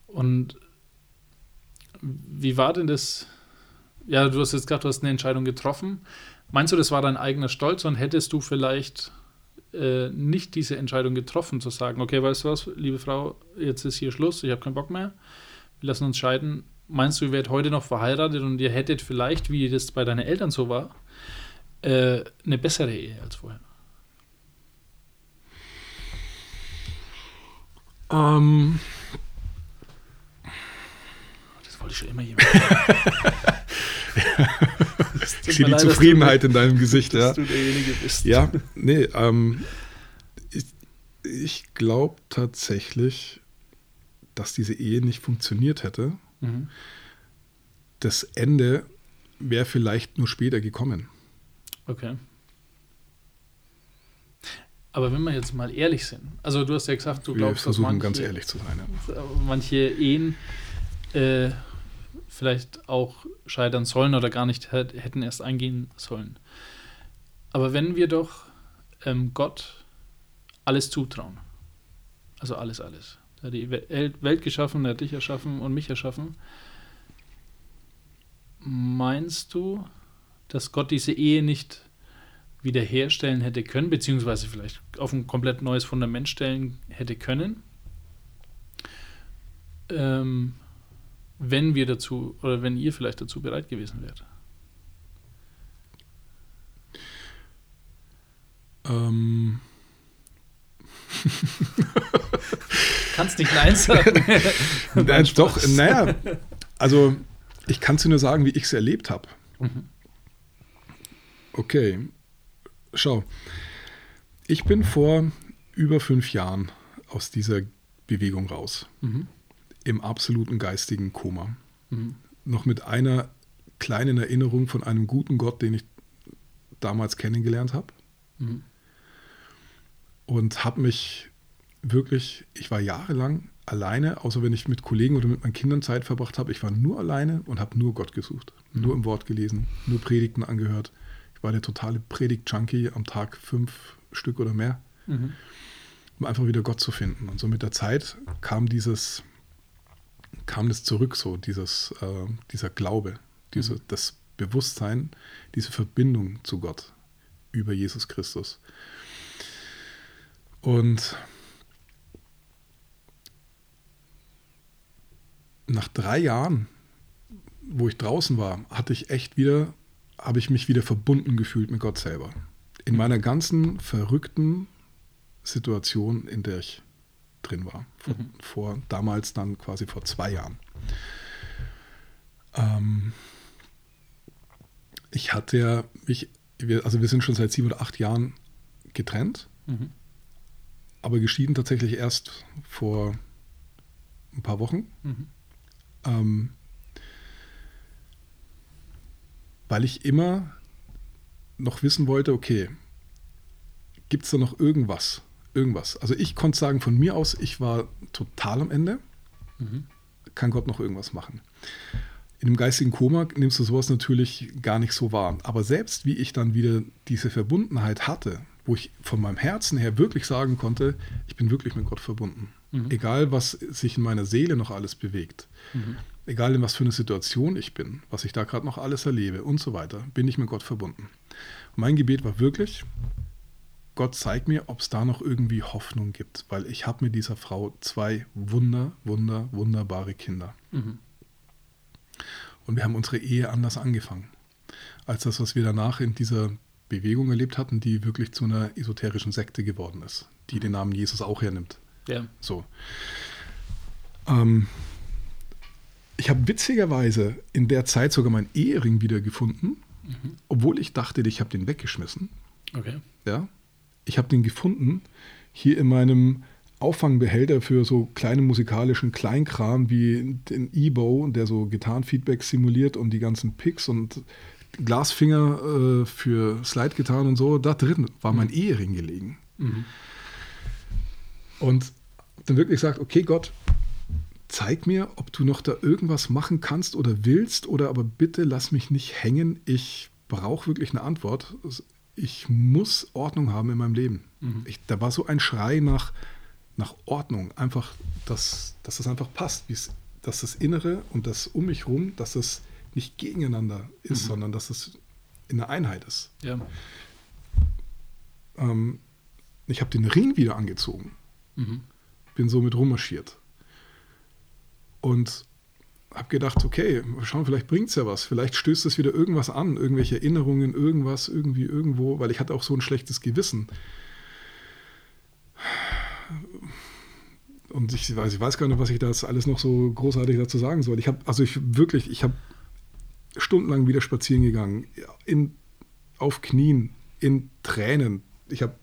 Und wie war denn das? Ja, du hast jetzt gesagt, du hast eine Entscheidung getroffen. Meinst du, das war dein eigener Stolz und hättest du vielleicht äh, nicht diese Entscheidung getroffen, zu sagen, okay, weißt du was, liebe Frau, jetzt ist hier Schluss, ich habe keinen Bock mehr, wir lassen uns scheiden. Meinst du, ihr wärt heute noch verheiratet und ihr hättet vielleicht, wie das bei deinen Eltern so war, äh, eine bessere Ehe als vorher? Ähm, wollte ich schon immer jemand. ich sehe die Zufriedenheit in deinem Gesicht. Ja. Dass du derjenige bist. Ja, nee, ähm, ich, ich glaube tatsächlich, dass diese Ehe nicht funktioniert hätte. Mhm. Das Ende wäre vielleicht nur später gekommen. Okay. Aber wenn wir jetzt mal ehrlich sind, also du hast ja gesagt, du Wir glaubst, dass versuchen manche, ganz ehrlich zu sein. Ja. manche Ehen äh, vielleicht auch scheitern sollen oder gar nicht hätt- hätten erst eingehen sollen. Aber wenn wir doch ähm, Gott alles zutrauen, also alles, alles, er hat die Wel- Welt geschaffen, er hat dich erschaffen und mich erschaffen, meinst du, dass Gott diese Ehe nicht wiederherstellen hätte können, beziehungsweise vielleicht auf ein komplett neues Fundament stellen hätte können, ähm, wenn wir dazu oder wenn ihr vielleicht dazu bereit gewesen wärt. Ähm, Kannst nicht Nein sagen. Nein, doch, naja, also ich kann es dir nur sagen, wie ich es erlebt habe. Okay, schau. Ich bin vor über fünf Jahren aus dieser Bewegung raus. Mhm. Im absoluten geistigen Koma. Mhm. Noch mit einer kleinen Erinnerung von einem guten Gott, den ich damals kennengelernt habe. Mhm. Und habe mich wirklich, ich war jahrelang alleine, außer wenn ich mit Kollegen oder mit meinen Kindern Zeit verbracht habe. Ich war nur alleine und habe nur Gott gesucht. Nur im Wort gelesen, nur Predigten angehört. Ich war der totale Predigt-Junkie am Tag fünf Stück oder mehr, Mhm. um einfach wieder Gott zu finden. Und so mit der Zeit kam dieses, kam das zurück, so dieses, äh, dieser Glaube, diese, das Bewusstsein, diese Verbindung zu Gott über Jesus Christus. Und nach drei Jahren, wo ich draußen war, hatte ich echt wieder, habe ich mich wieder verbunden gefühlt mit Gott selber. In meiner ganzen verrückten Situation, in der ich drin war. Vor, vor damals dann quasi vor zwei Jahren. Ähm, ich hatte ja mich, wir, also wir sind schon seit sieben oder acht Jahren getrennt, Mhm. aber geschieden tatsächlich erst vor ein paar Wochen. Mhm. Ähm, weil ich immer noch wissen wollte, okay, gibt es da noch irgendwas? Irgendwas. Also ich konnte sagen, von mir aus, ich war total am Ende. Mhm. Kann Gott noch irgendwas machen? In dem geistigen Koma nimmst du sowas natürlich gar nicht so wahr. Aber selbst wie ich dann wieder diese Verbundenheit hatte, wo ich von meinem Herzen her wirklich sagen konnte, ich bin wirklich mit Gott verbunden. Egal, was sich in meiner Seele noch alles bewegt, egal in was für eine Situation ich bin, was ich da gerade noch alles erlebe und so weiter, bin ich mit Gott verbunden. Und mein Gebet war wirklich, Gott zeig mir, ob es da noch irgendwie Hoffnung gibt, weil ich habe mit dieser Frau zwei wunder, wunder, wunderbare Kinder. Mhm. Und wir haben unsere Ehe anders angefangen, als das, was wir danach in dieser Bewegung erlebt hatten, die wirklich zu einer esoterischen Sekte geworden ist, die den Namen Jesus auch hernimmt. Ja. So. Ähm, ich habe witzigerweise in der Zeit sogar meinen Ehering wiedergefunden, obwohl ich dachte, ich habe den weggeschmissen. Okay. Ja, ich habe den gefunden hier in meinem Auffangbehälter für so kleinen musikalischen Kleinkram wie den E-Bow, der so Gitarrenfeedback simuliert und die ganzen Picks und Glasfinger äh, für Slide-Gitarren und so. Da drin war mein Ehering gelegen. Und dann wirklich gesagt, okay Gott, zeig mir, ob du noch da irgendwas machen kannst oder willst oder aber bitte lass mich nicht hängen. Ich brauche wirklich eine Antwort. Ich muss Ordnung haben in meinem Leben. Ich, da war so ein Schrei nach, nach Ordnung, einfach, dass, dass das einfach passt, dass das Innere und das um mich rum, dass das nicht gegeneinander ist, sondern dass es in der Einheit ist. Ja. Ähm, ich habe den Ring wieder angezogen. Mhm. Bin so mit rummarschiert. Und habe gedacht, okay, schauen, vielleicht bringt es ja was. Vielleicht stößt es wieder irgendwas an, irgendwelche Erinnerungen, irgendwas, irgendwie, irgendwo, weil ich hatte auch so ein schlechtes Gewissen. Und ich weiß, ich weiß gar nicht, was ich da alles noch so großartig dazu sagen soll. Ich habe, also ich wirklich, ich habe stundenlang wieder spazieren gegangen, in, auf Knien, in Tränen. Ich habe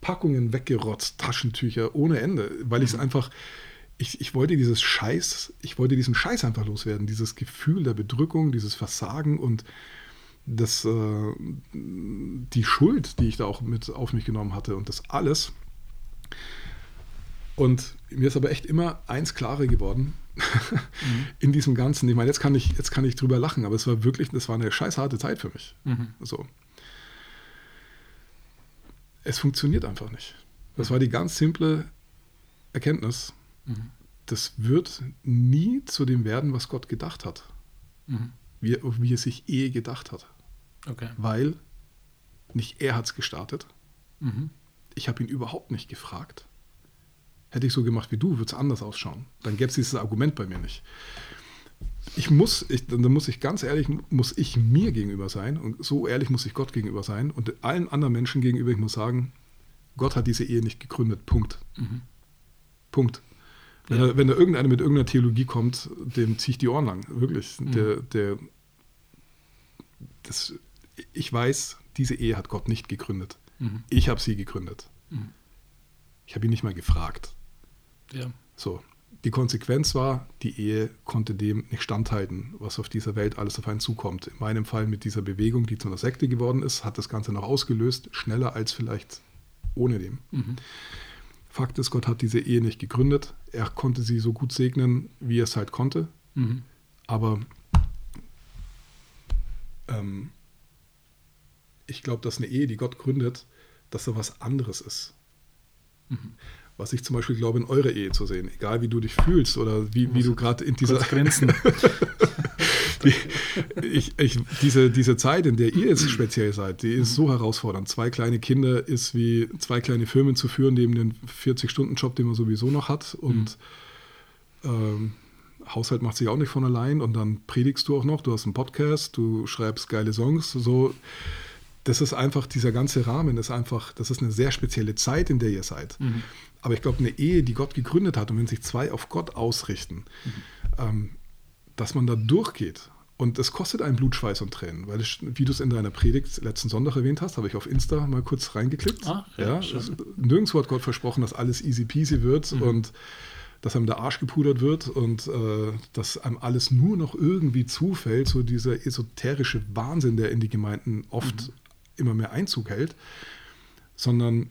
Packungen weggerotzt, Taschentücher ohne Ende, weil ich es einfach, ich, ich wollte dieses Scheiß, ich wollte diesen Scheiß einfach loswerden, dieses Gefühl der Bedrückung, dieses Versagen und das, äh, die Schuld, die ich da auch mit auf mich genommen hatte und das alles. Und mir ist aber echt immer eins klarer geworden mhm. in diesem Ganzen. Ich meine, jetzt kann ich, jetzt kann ich drüber lachen, aber es war wirklich, das war eine scheiß harte Zeit für mich. Mhm. So. Es funktioniert einfach nicht. Das war die ganz simple Erkenntnis. Mhm. Das wird nie zu dem werden, was Gott gedacht hat. Mhm. Wie, wie er sich eh gedacht hat. Okay. Weil nicht er hat es gestartet. Mhm. Ich habe ihn überhaupt nicht gefragt. Hätte ich so gemacht wie du, würde es anders ausschauen. Dann gäbe es dieses Argument bei mir nicht. Ich muss, ich, dann muss ich ganz ehrlich, muss ich mir gegenüber sein und so ehrlich muss ich Gott gegenüber sein und allen anderen Menschen gegenüber, ich muss sagen, Gott hat diese Ehe nicht gegründet. Punkt. Mhm. Punkt. Wenn, ja. da, wenn da irgendeiner mit irgendeiner Theologie kommt, dem ziehe ich die Ohren lang. Wirklich. Mhm. Der, der, das, ich weiß, diese Ehe hat Gott nicht gegründet. Mhm. Ich habe sie gegründet. Mhm. Ich habe ihn nicht mal gefragt. Ja. So. Die Konsequenz war, die Ehe konnte dem nicht standhalten, was auf dieser Welt alles auf einen zukommt. In meinem Fall mit dieser Bewegung, die zu einer Sekte geworden ist, hat das Ganze noch ausgelöst, schneller als vielleicht ohne dem. Mhm. Fakt ist, Gott hat diese Ehe nicht gegründet. Er konnte sie so gut segnen, wie er es halt konnte. Mhm. Aber ähm, ich glaube, dass eine Ehe, die Gott gründet, dass da was anderes ist. Mhm. Was ich zum Beispiel glaube, in eurer Ehe zu sehen, egal wie du dich fühlst oder wie, wie du gerade in dieser. Grenzen. die, ich, ich, diese, diese Zeit, in der ihr jetzt speziell seid, die ist so herausfordernd. Zwei kleine Kinder ist wie zwei kleine Firmen zu führen, neben den 40-Stunden-Job, den man sowieso noch hat. Und mhm. ähm, Haushalt macht sich auch nicht von allein. Und dann predigst du auch noch, du hast einen Podcast, du schreibst geile Songs. So, das ist einfach, dieser ganze Rahmen ist einfach, das ist eine sehr spezielle Zeit, in der ihr seid. Mhm. Aber ich glaube, eine Ehe, die Gott gegründet hat und wenn sich zwei auf Gott ausrichten, mhm. ähm, dass man da durchgeht und es kostet einen Blutschweiß und Tränen, weil, ich, wie du es in deiner Predigt letzten Sonntag erwähnt hast, habe ich auf Insta mal kurz reingeklickt. Ah, ja, ja nirgendwo hat Gott versprochen, dass alles easy peasy wird mhm. und dass einem der Arsch gepudert wird und äh, dass einem alles nur noch irgendwie zufällt, so dieser esoterische Wahnsinn, der in die Gemeinden oft mhm. immer mehr Einzug hält, sondern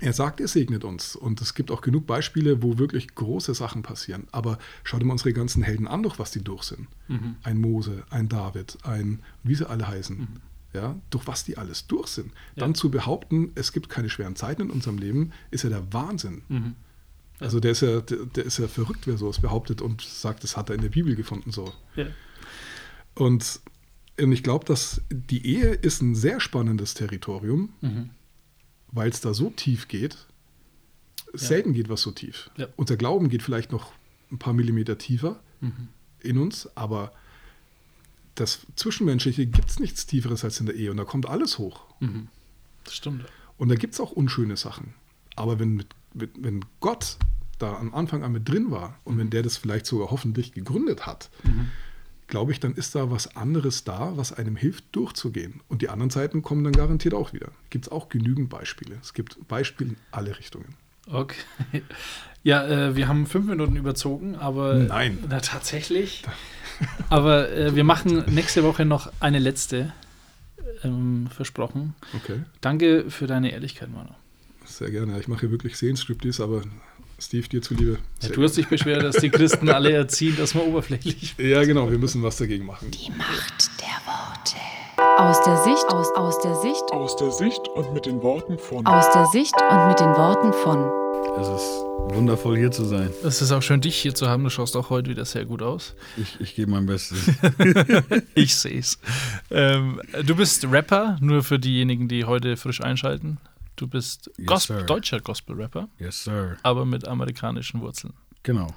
er sagt, er segnet uns. Und es gibt auch genug Beispiele, wo wirklich große Sachen passieren. Aber schau dir mal unsere ganzen Helden an, doch was die durch sind. Mhm. Ein Mose, ein David, ein, wie sie alle heißen. Mhm. Ja, durch was die alles durch sind. Ja. Dann zu behaupten, es gibt keine schweren Zeiten in unserem Leben, ist ja der Wahnsinn. Mhm. Ja. Also der ist ja, der, der, ist ja verrückt, wer sowas behauptet und sagt, das hat er in der Bibel gefunden. So. Ja. Und, und ich glaube, dass die Ehe ist ein sehr spannendes Territorium. Mhm weil es da so tief geht. Ja. Selten geht was so tief. Ja. Unser Glauben geht vielleicht noch ein paar Millimeter tiefer mhm. in uns, aber das Zwischenmenschliche gibt es nichts Tieferes als in der Ehe und da kommt alles hoch. Mhm. Das stimmt. Und da gibt es auch unschöne Sachen. Aber wenn, mit, mit, wenn Gott da am Anfang an mit drin war und mhm. wenn der das vielleicht sogar hoffentlich gegründet hat, mhm glaube ich, dann ist da was anderes da, was einem hilft, durchzugehen. Und die anderen Seiten kommen dann garantiert auch wieder. Gibt es auch genügend Beispiele. Es gibt Beispiele in alle Richtungen. Okay. Ja, äh, wir haben fünf Minuten überzogen, aber. Nein. Na, tatsächlich. aber äh, wir machen nächste Woche noch eine letzte. Ähm, versprochen. Okay. Danke für deine Ehrlichkeit, Manu. Sehr gerne. Ich mache hier wirklich Sehenscripties, aber Steve, dir zuliebe. Ja, du hast dich beschwert, dass die Christen alle erziehen, dass man oberflächlich Ja, genau, wir müssen was dagegen machen. Die Macht der Worte. Aus der Sicht, aus, aus der Sicht. Aus der Sicht und mit den Worten von. Aus der Sicht und mit den Worten von. Es ist wundervoll hier zu sein. Es ist auch schön, dich hier zu haben. Du schaust auch heute wieder sehr gut aus. Ich, ich gebe mein Bestes. ich sehe es. Ähm, du bist Rapper, nur für diejenigen, die heute frisch einschalten. Du bist yes, Gospel, deutscher Gospel-Rapper. Yes, sir. Aber mit amerikanischen Wurzeln. Genau.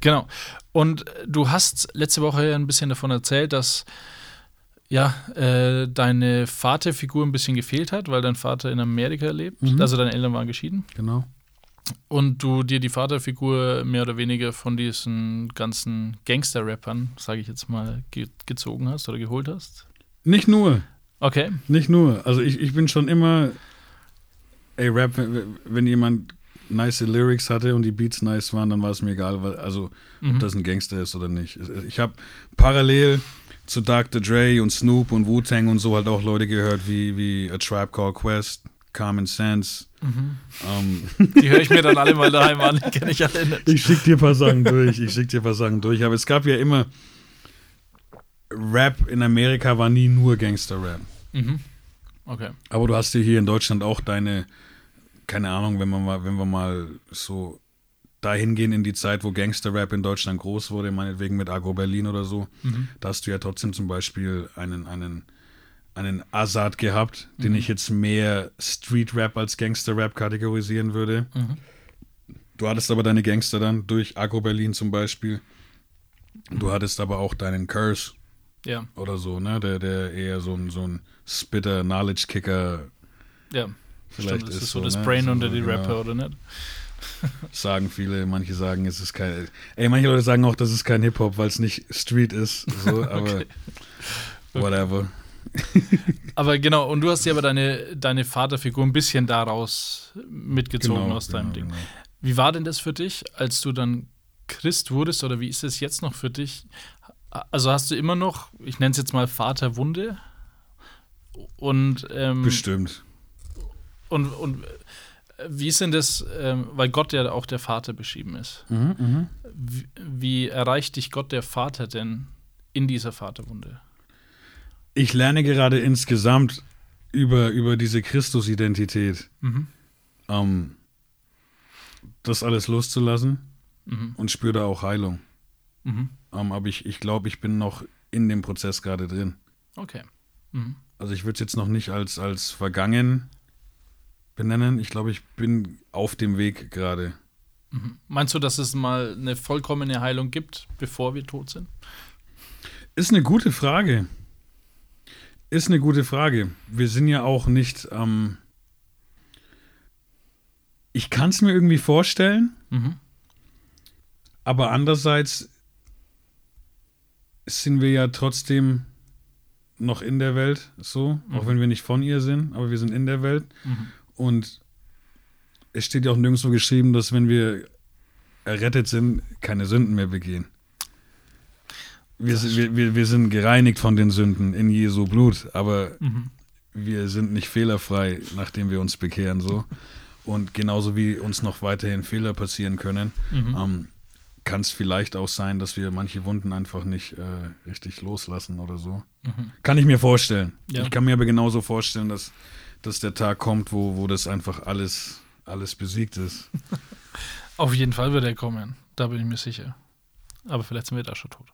Genau. Und du hast letzte Woche ein bisschen davon erzählt, dass ja, äh, deine Vaterfigur ein bisschen gefehlt hat, weil dein Vater in Amerika lebt. Mhm. Also deine Eltern waren geschieden. Genau. Und du dir die Vaterfigur mehr oder weniger von diesen ganzen Gangster-Rappern, sage ich jetzt mal, ge gezogen hast oder geholt hast. Nicht nur, Okay. nicht nur. Also ich, ich bin schon immer, ey, Rap, wenn, jemand nice Lyrics hatte und die Beats nice waren, dann war es mir egal, weil, also Mhm. ob das ein Gangster ist oder nicht. Ich habe parallel zu Dr. Dre und Snoop und Wu-Tang und so halt auch Leute gehört wie, wie A Tribe Called Quest, Common Sense. Mhm. Ähm, Die höre ich mir dann alle mal daheim an, die kenne ich alle nicht. Ich schick dir ein paar Sachen durch. Ich schick dir ein paar Sachen durch. Aber es gab ja immer. Rap in Amerika war nie nur Gangster-Rap. Mhm. Okay. Aber du hast ja hier in Deutschland auch deine, keine Ahnung, wenn wir mal, wenn wir mal so dahin gehen in die Zeit, wo Gangster-Rap in Deutschland groß wurde, meinetwegen mit Agro Berlin oder so, Mhm. da hast du ja trotzdem zum Beispiel einen, einen, einen Azad gehabt, den ich jetzt mehr Street-Rap als Gangster-Rap kategorisieren würde. Mhm. Du hattest aber deine Gangster dann durch Agro Berlin zum Beispiel. Du hattest aber auch deinen Curse Ja, oder so, ne? Der, der eher so ein, so ein Spitter, Knowledge-Kicker ja. Vielleicht Stimmt, ist. ist so das ne? Brain unter die genau. Rapper, oder nicht? Sagen viele, manche sagen, es ist kein. Ey, manche Leute sagen auch, das ist kein Hip-Hop, weil es nicht Street ist. So, aber whatever. Aber genau, und du hast dir aber deine, deine Vaterfigur ein bisschen daraus mitgezogen aus deinem Ding. genau. Wie war denn das für dich, als du dann Christ wurdest oder wie ist es jetzt noch für dich? Also hast du immer noch, ich nenne es jetzt mal Vaterwunde und, ähm, Bestimmt. Und, und äh, wie ist denn das, ähm, weil Gott ja auch der Vater beschrieben ist. Mhm, Wie, wie erreicht dich Gott der Vater denn in dieser Vaterwunde? Ich lerne gerade insgesamt über, über diese Christusidentität, Mhm. ähm, das alles loszulassen Mhm. und spüre da auch Heilung. Mhm. Ähm, aber ich, ich glaube, ich bin noch in dem Prozess gerade drin. Okay. Mhm. Also ich würde es jetzt noch nicht als, als vergangen benennen. Ich glaube, ich bin auf dem Weg gerade. Meinst du, dass es mal eine vollkommene Heilung gibt, bevor wir tot sind? Ist eine gute Frage. Ist eine gute Frage. Wir sind ja auch nicht. Ähm ich kann es mir irgendwie vorstellen, Mhm. aber andererseits sind wir ja trotzdem noch in der Welt, so, auch wenn wir nicht von ihr sind, aber wir sind in der Welt. Mhm. Und es steht ja auch nirgendwo geschrieben, dass wenn wir errettet sind, keine Sünden mehr begehen. Wir, wir, wir sind gereinigt von den Sünden in Jesu Blut, aber Mhm. wir sind nicht fehlerfrei, nachdem wir uns bekehren, so. Und genauso wie uns noch weiterhin Fehler passieren können, Mhm. ähm, kann es vielleicht auch sein, dass wir manche Wunden einfach nicht äh, richtig loslassen oder so. Mhm. Kann ich mir vorstellen. Ja. Ich kann mir aber genauso vorstellen, dass, dass der Tag kommt, wo, wo das einfach alles, alles besiegt ist. Auf jeden Fall wird er kommen, da bin ich mir sicher. Aber vielleicht sind wir da schon tot.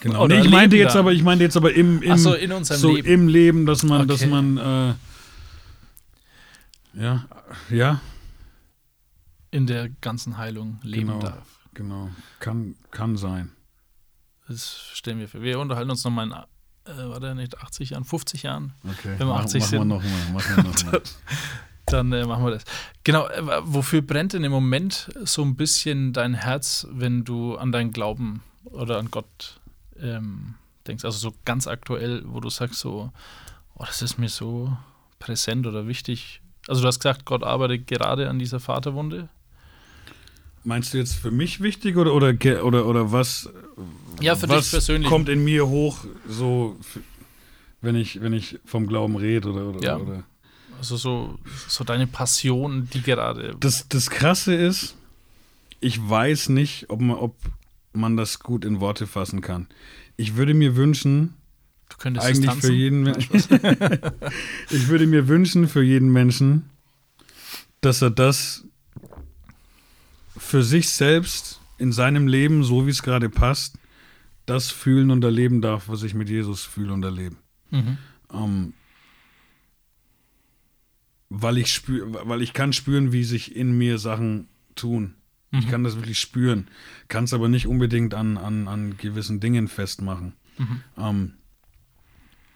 Genau. Nee, ich meinte jetzt dann. aber, ich meinte jetzt aber im, im so, in unserem so Leben. im Leben, dass man, dass Okay. man äh, ja, ja, In der ganzen Heilung leben Genau. darf. genau. Kann, kann sein. Das stellen wir für. Wir unterhalten uns nochmal in, äh, war der nicht 80 Jahren, 50 Jahren? Okay. Wenn wir Mach- 80 machen wir sind. noch mal, machen wir noch mal. Dann äh, machen wir das. Genau, äh, wofür brennt denn im Moment so ein bisschen dein Herz, wenn du an deinen Glauben oder an Gott ähm, denkst? Also so ganz aktuell, wo du sagst so, oh, das ist mir so präsent oder wichtig. Also du hast gesagt, Gott arbeitet gerade an dieser Vaterwunde. Meinst du jetzt für mich wichtig oder, oder, oder, oder was, Ja, für was dich persönlich. kommt in mir hoch, so, wenn ich, wenn ich vom Glauben rede oder, oder, Ja. oder Also so, so deine Passion, die gerade. Das, das Krasse ist, ich weiß nicht, ob man, ob man das gut in Worte fassen kann. Ich würde mir wünschen, Du könntest eigentlich für jeden Menschen, ich würde mir wünschen für jeden Menschen, dass er das für sich selbst in seinem Leben, so wie es gerade passt, das fühlen und erleben darf, was ich mit Jesus fühle und erlebe. Mhm. Ähm, weil ich spür, weil ich kann spüren, wie sich in mir Sachen tun. Ich kann das wirklich spüren, kann es aber nicht unbedingt an, an, an gewissen Dingen festmachen. Ähm,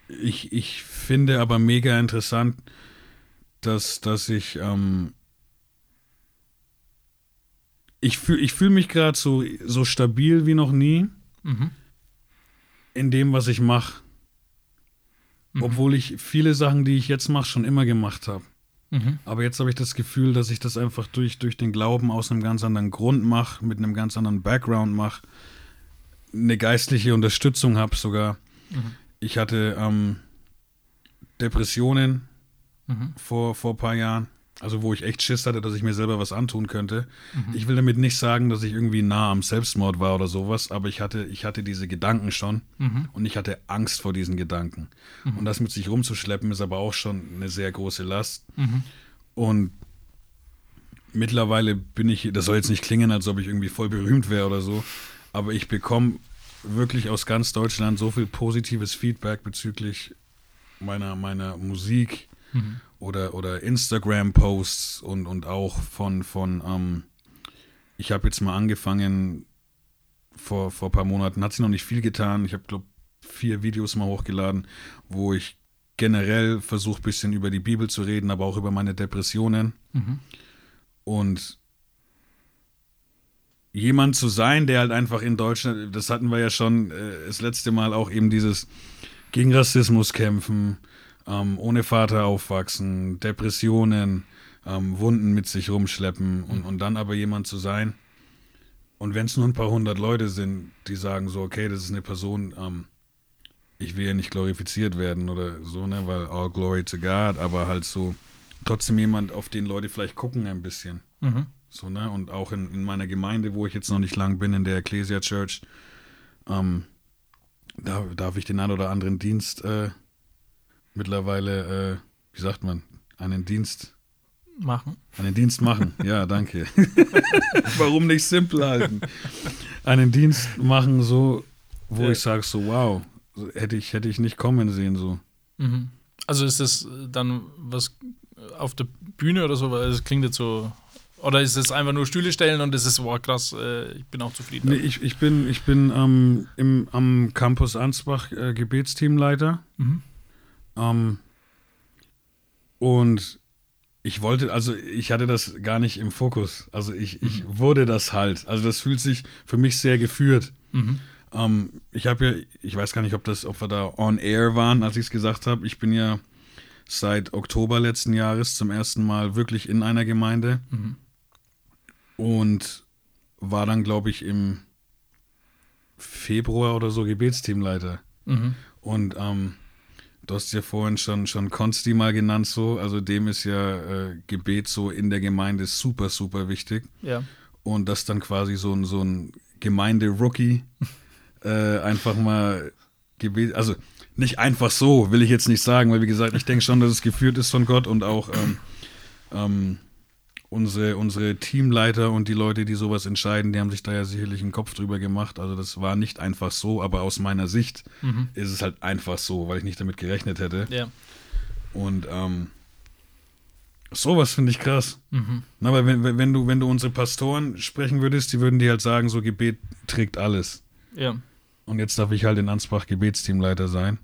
ich, ich finde aber mega interessant, dass, dass ich ähm, ich fühle ich fühl mich gerade so, so stabil wie noch nie. In dem, was ich mache. Obwohl ich viele Sachen, die ich jetzt mache, schon immer gemacht habe. Aber jetzt habe ich das Gefühl, dass ich das einfach durch, durch den Glauben aus einem ganz anderen Grund mache, mit einem ganz anderen Background mache, eine geistliche Unterstützung habe sogar. Ich hatte ähm, Depressionen vor, vor ein paar Jahren, also wo ich echt Schiss hatte, dass ich mir selber was antun könnte. Ich will damit nicht sagen, dass ich irgendwie nah am Selbstmord war oder sowas, aber ich hatte, ich hatte diese Gedanken schon und ich hatte Angst vor diesen Gedanken. Und das mit sich rumzuschleppen ist aber auch schon eine sehr große Last. Und mittlerweile bin ich, das soll jetzt nicht klingen, als ob ich irgendwie voll berühmt wäre oder so, aber ich bekomme wirklich aus ganz Deutschland so viel positives Feedback bezüglich meiner, meiner Musik oder, oder Instagram-Posts und, und auch von, von ähm, ich habe jetzt mal angefangen, vor, vor ein paar Monaten hat sich noch nicht viel getan. Ich habe, glaube vier Videos mal hochgeladen, wo ich generell versuche, ein bisschen über die Bibel zu reden, aber auch über meine Depressionen. Und jemand zu sein, der halt einfach in Deutschland, das hatten wir ja schon äh, das letzte Mal auch eben dieses gegen Rassismus kämpfen, ähm, ohne Vater aufwachsen, Depressionen, ähm, Wunden mit sich rumschleppen und, und dann aber jemand zu sein. Und wenn es nur ein paar hundert Leute sind, die sagen so, okay, das ist eine Person, ähm, ich will ja nicht glorifiziert werden oder so, ne, weil all glory to God, aber halt so trotzdem jemand, auf den Leute vielleicht gucken ein bisschen. So, ne? Und auch in, in meiner Gemeinde, wo ich jetzt noch nicht lang bin, in der Ecclesia Church, ähm, da darf ich den einen oder anderen Dienst äh, mittlerweile, äh, wie sagt man, einen Dienst, Machen. einen Dienst machen. Ja, danke. Warum nicht simpel halten? Einen Dienst machen, so, wo Ja. ich sage, so, wow, hätte ich, hätte ich nicht kommen sehen, so. Also ist das dann was auf der Bühne oder so? Weil es klingt jetzt so. Oder ist es einfach nur Stühle stellen und es ist, wow, krass, äh, ich bin auch zufrieden. Nee, ich, ich bin, ich bin ähm, im, am Campus Ansbach äh, Gebetsteamleiter. Ähm, und ich wollte, also ich hatte das gar nicht im Fokus. Also ich, ich wurde das halt. Also das fühlt sich für mich sehr geführt. Ähm, ich habe ja, ich weiß gar nicht, ob das, ob wir da on air waren, als ich es gesagt habe. Ich bin ja seit Oktober letzten Jahres zum ersten Mal wirklich in einer Gemeinde und war dann, glaube ich, im Februar oder so Gebetsteamleiter. Und ähm, du hast ja vorhin schon, schon Konsti mal genannt, so. Also dem ist ja äh, Gebet so in der Gemeinde super, super wichtig. Ja. Und dass dann quasi so ein, so ein Gemeinde-Rookie äh, einfach mal Gebet, also nicht einfach so, will ich jetzt nicht sagen, weil wie gesagt, ich denke schon, dass es geführt ist von Gott und auch ähm, ähm, unsere, unsere Teamleiter und die Leute, die sowas entscheiden, die haben sich da ja sicherlich einen Kopf drüber gemacht. Also das war nicht einfach so, aber aus meiner Sicht ist es halt einfach so, weil ich nicht damit gerechnet hätte. Ja. Und ähm, sowas finde ich krass. Na, weil wenn, wenn, du, wenn du unsere Pastoren sprechen würdest, die würden dir halt sagen, so Gebet trägt alles. Ja. Und jetzt darf ich halt in Ansbach Gebetsteamleiter sein.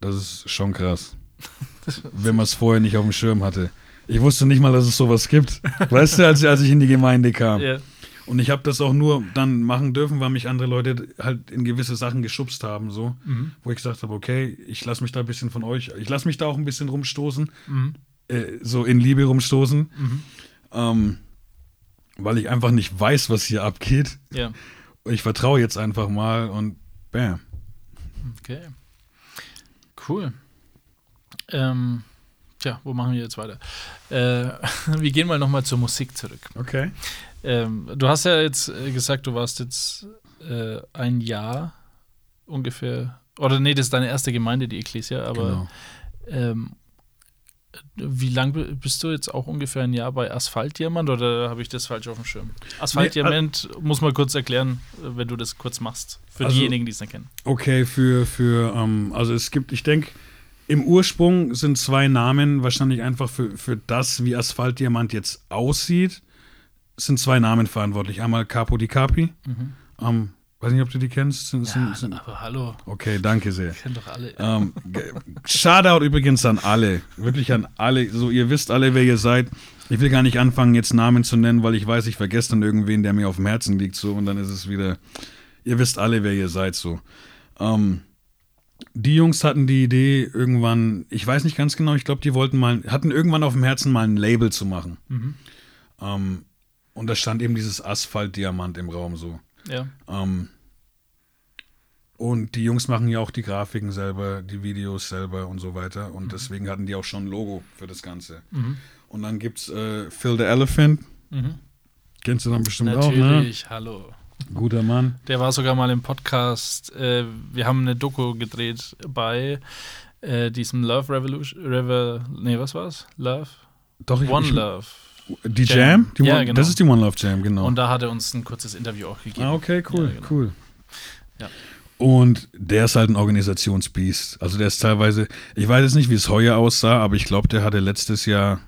Das ist schon krass. wenn man es vorher nicht auf dem Schirm hatte. Ich wusste nicht mal, dass es sowas gibt. Weißt du, als, als ich in die Gemeinde kam. Ja. Und ich habe das auch nur dann machen dürfen, weil mich andere Leute halt in gewisse Sachen geschubst haben, so. Wo ich gesagt habe, okay, ich lasse mich da ein bisschen von euch, ich lasse mich da auch ein bisschen rumstoßen, äh, so in Liebe rumstoßen, ähm, weil ich einfach nicht weiß, was hier abgeht. Ja. Ich vertraue jetzt einfach mal und bam. Okay. Cool. Ähm, tja, wo machen wir jetzt weiter? Äh, wir gehen mal nochmal zur Musik zurück. Okay. Ähm, du hast ja jetzt äh, gesagt, du warst jetzt äh, ein Jahr ungefähr, oder nee, das ist deine erste Gemeinde, die Ecclesia, aber Genau. ähm, wie lang bist du jetzt auch ungefähr ein Jahr bei Asphaltdiamant oder habe ich das falsch auf dem Schirm? Asphaltdiamant muss mal kurz erklären, äh, wenn du das kurz machst, für Also- diejenigen, die es nicht kennen. Okay, für, für ähm, also es gibt, ich denke, im Ursprung sind zwei Namen wahrscheinlich einfach für, für das, wie Asphaltdiamant jetzt aussieht, sind zwei Namen verantwortlich. Einmal Capo di Capi. Ähm, weiß nicht, ob du die kennst. Sind, Ja, sind, sind, aber hallo, okay, danke sehr. kennen doch alle. Ähm, Shoutout übrigens an alle. Wirklich an alle. So, ihr wisst alle, wer ihr seid. Ich will gar nicht anfangen, jetzt Namen zu nennen, weil ich weiß, ich vergesse dann irgendwen, der mir auf dem Herzen liegt. So, und dann ist es wieder. Ihr wisst alle, wer ihr seid. So. Ähm, die Jungs hatten die Idee irgendwann, ich weiß nicht ganz genau, ich glaube, die wollten mal, hatten irgendwann auf dem Herzen mal ein Label zu machen. Ähm, und da stand eben dieses Asphaltdiamant im Raum so. Ja. Ähm, und die Jungs machen ja auch die Grafiken selber, die Videos selber und so weiter. Mhm. Und deswegen hatten die auch schon ein Logo für das Ganze. Und dann gibt's äh, Phil the Elephant. Kennst du dann bestimmt auch, ne? Mhm. Natürlich, hallo. Guter Mann. Der war sogar mal im Podcast. Äh, wir haben eine Doku gedreht bei äh, diesem Love Revolution. Revel, nee, was war's? Love? Doch, ich, One ich, Love. Die Jam? Jam. Die Ja, One, genau. Das ist die One Love Jam, genau. Und da hat er uns ein kurzes Interview auch gegeben. ah, okay, cool, Ja, genau. cool. Ja. Und der ist halt ein Organisationsbiest. Also der ist teilweise, ich weiß jetzt nicht, wie es heuer aussah, aber ich glaube, der hatte letztes Jahr,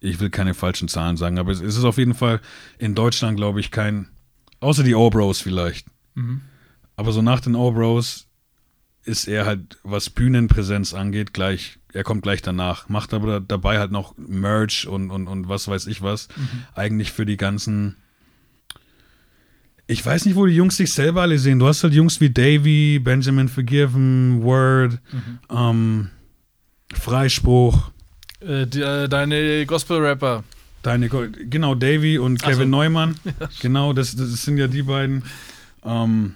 ich will keine falschen Zahlen sagen, aber es ist auf jeden Fall in Deutschland, glaube ich, kein, außer die O-Bros vielleicht. Mhm. Aber so nach den O-Bros ist er halt, was Bühnenpräsenz angeht, gleich, er kommt gleich danach, macht aber dabei halt noch Merch und, und, und was weiß ich was, Mhm. eigentlich für die ganzen ich weiß nicht, wo die Jungs sich selber alle sehen. Du hast halt Jungs wie Davy, Benjamin Forgiven, Word, Mhm. ähm, Freispruch, Äh, die, äh, deine Gospel-Rapper. Deine, genau, Davy und Kevin so. Neumann. genau, das, das sind ja die beiden. Ähm,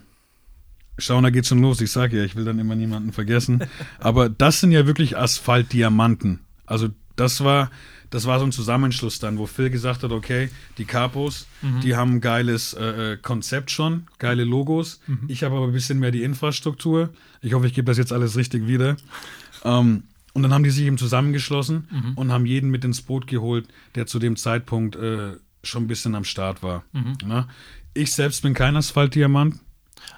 Schauen, da geht's schon los. Ich sage ja, ich will dann immer niemanden vergessen. Aber das sind ja wirklich Asphaltdiamanten. Also das war, das war so ein Zusammenschluss dann, wo Phil gesagt hat, okay, die Capos, die haben ein geiles äh, äh, Konzept schon, geile Logos. Ich habe aber ein bisschen mehr die Infrastruktur. Ich hoffe, ich gebe das jetzt alles richtig wieder. Ähm, und dann haben die sich eben zusammengeschlossen und haben jeden mit ins Boot geholt, der zu dem Zeitpunkt äh, schon ein bisschen am Start war. Na? Ich selbst bin kein Asphaltdiamant.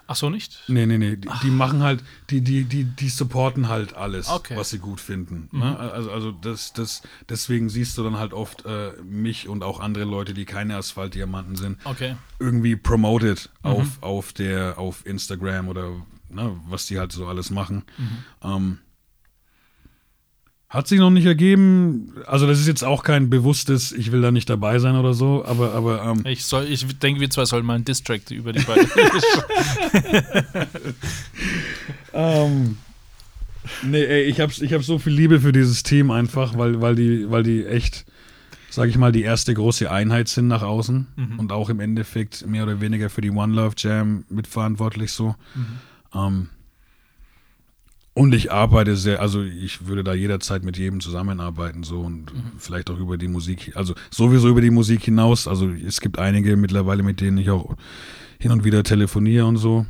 Ach so, nicht? Nee, nee, nee. Die, die machen halt, die, die, die, die supporten halt alles, Okay. was sie gut finden. Ne? Also, also das, das, deswegen siehst du dann halt oft äh, mich und auch andere Leute, die keine Asphaltdiamanten sind, Okay. irgendwie promoted auf, auf der, auf Instagram oder ne, was die halt so alles machen. Ähm, hat sich noch nicht ergeben. Also, das ist jetzt auch kein bewusstes, ich will da nicht dabei sein oder so, aber, aber ähm, Ich, soll, ich denke, wir zwei sollen mal einen Distract über die beiden. Ähm, nee, ey, ich habe ich hab so viel Liebe für dieses Team einfach, weil, weil, die, weil die echt, sag ich mal, die erste große Einheit sind nach außen und auch im Endeffekt mehr oder weniger für die One Love Jam mitverantwortlich so. Ähm, und ich arbeite sehr, also ich würde da jederzeit mit jedem zusammenarbeiten so und vielleicht auch über die Musik, also sowieso über die Musik hinaus. Also es gibt einige mittlerweile, mit denen ich auch hin und wieder telefoniere und so.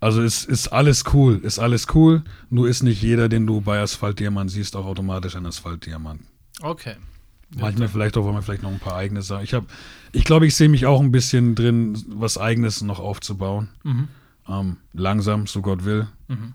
Also es ist alles cool, ist alles cool, nur ist nicht jeder, den du bei Asphaltdiamant siehst, auch automatisch ein Asphaltdiamant. Okay. Manchmal vielleicht auch, wollen wir vielleicht noch ein paar eigene Sachen. Ich habe, ich glaube, ich sehe mich auch ein bisschen drin, was eigenes noch aufzubauen. Ähm, langsam, so Gott will. Ähm,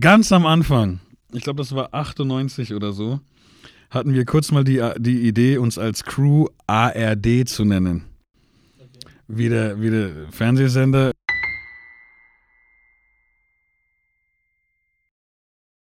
Ganz am Anfang, ich glaube, das war 98 oder so, hatten wir kurz mal die, die Idee, uns als Crew ARD zu nennen. Wie der, wie der Fernsehsender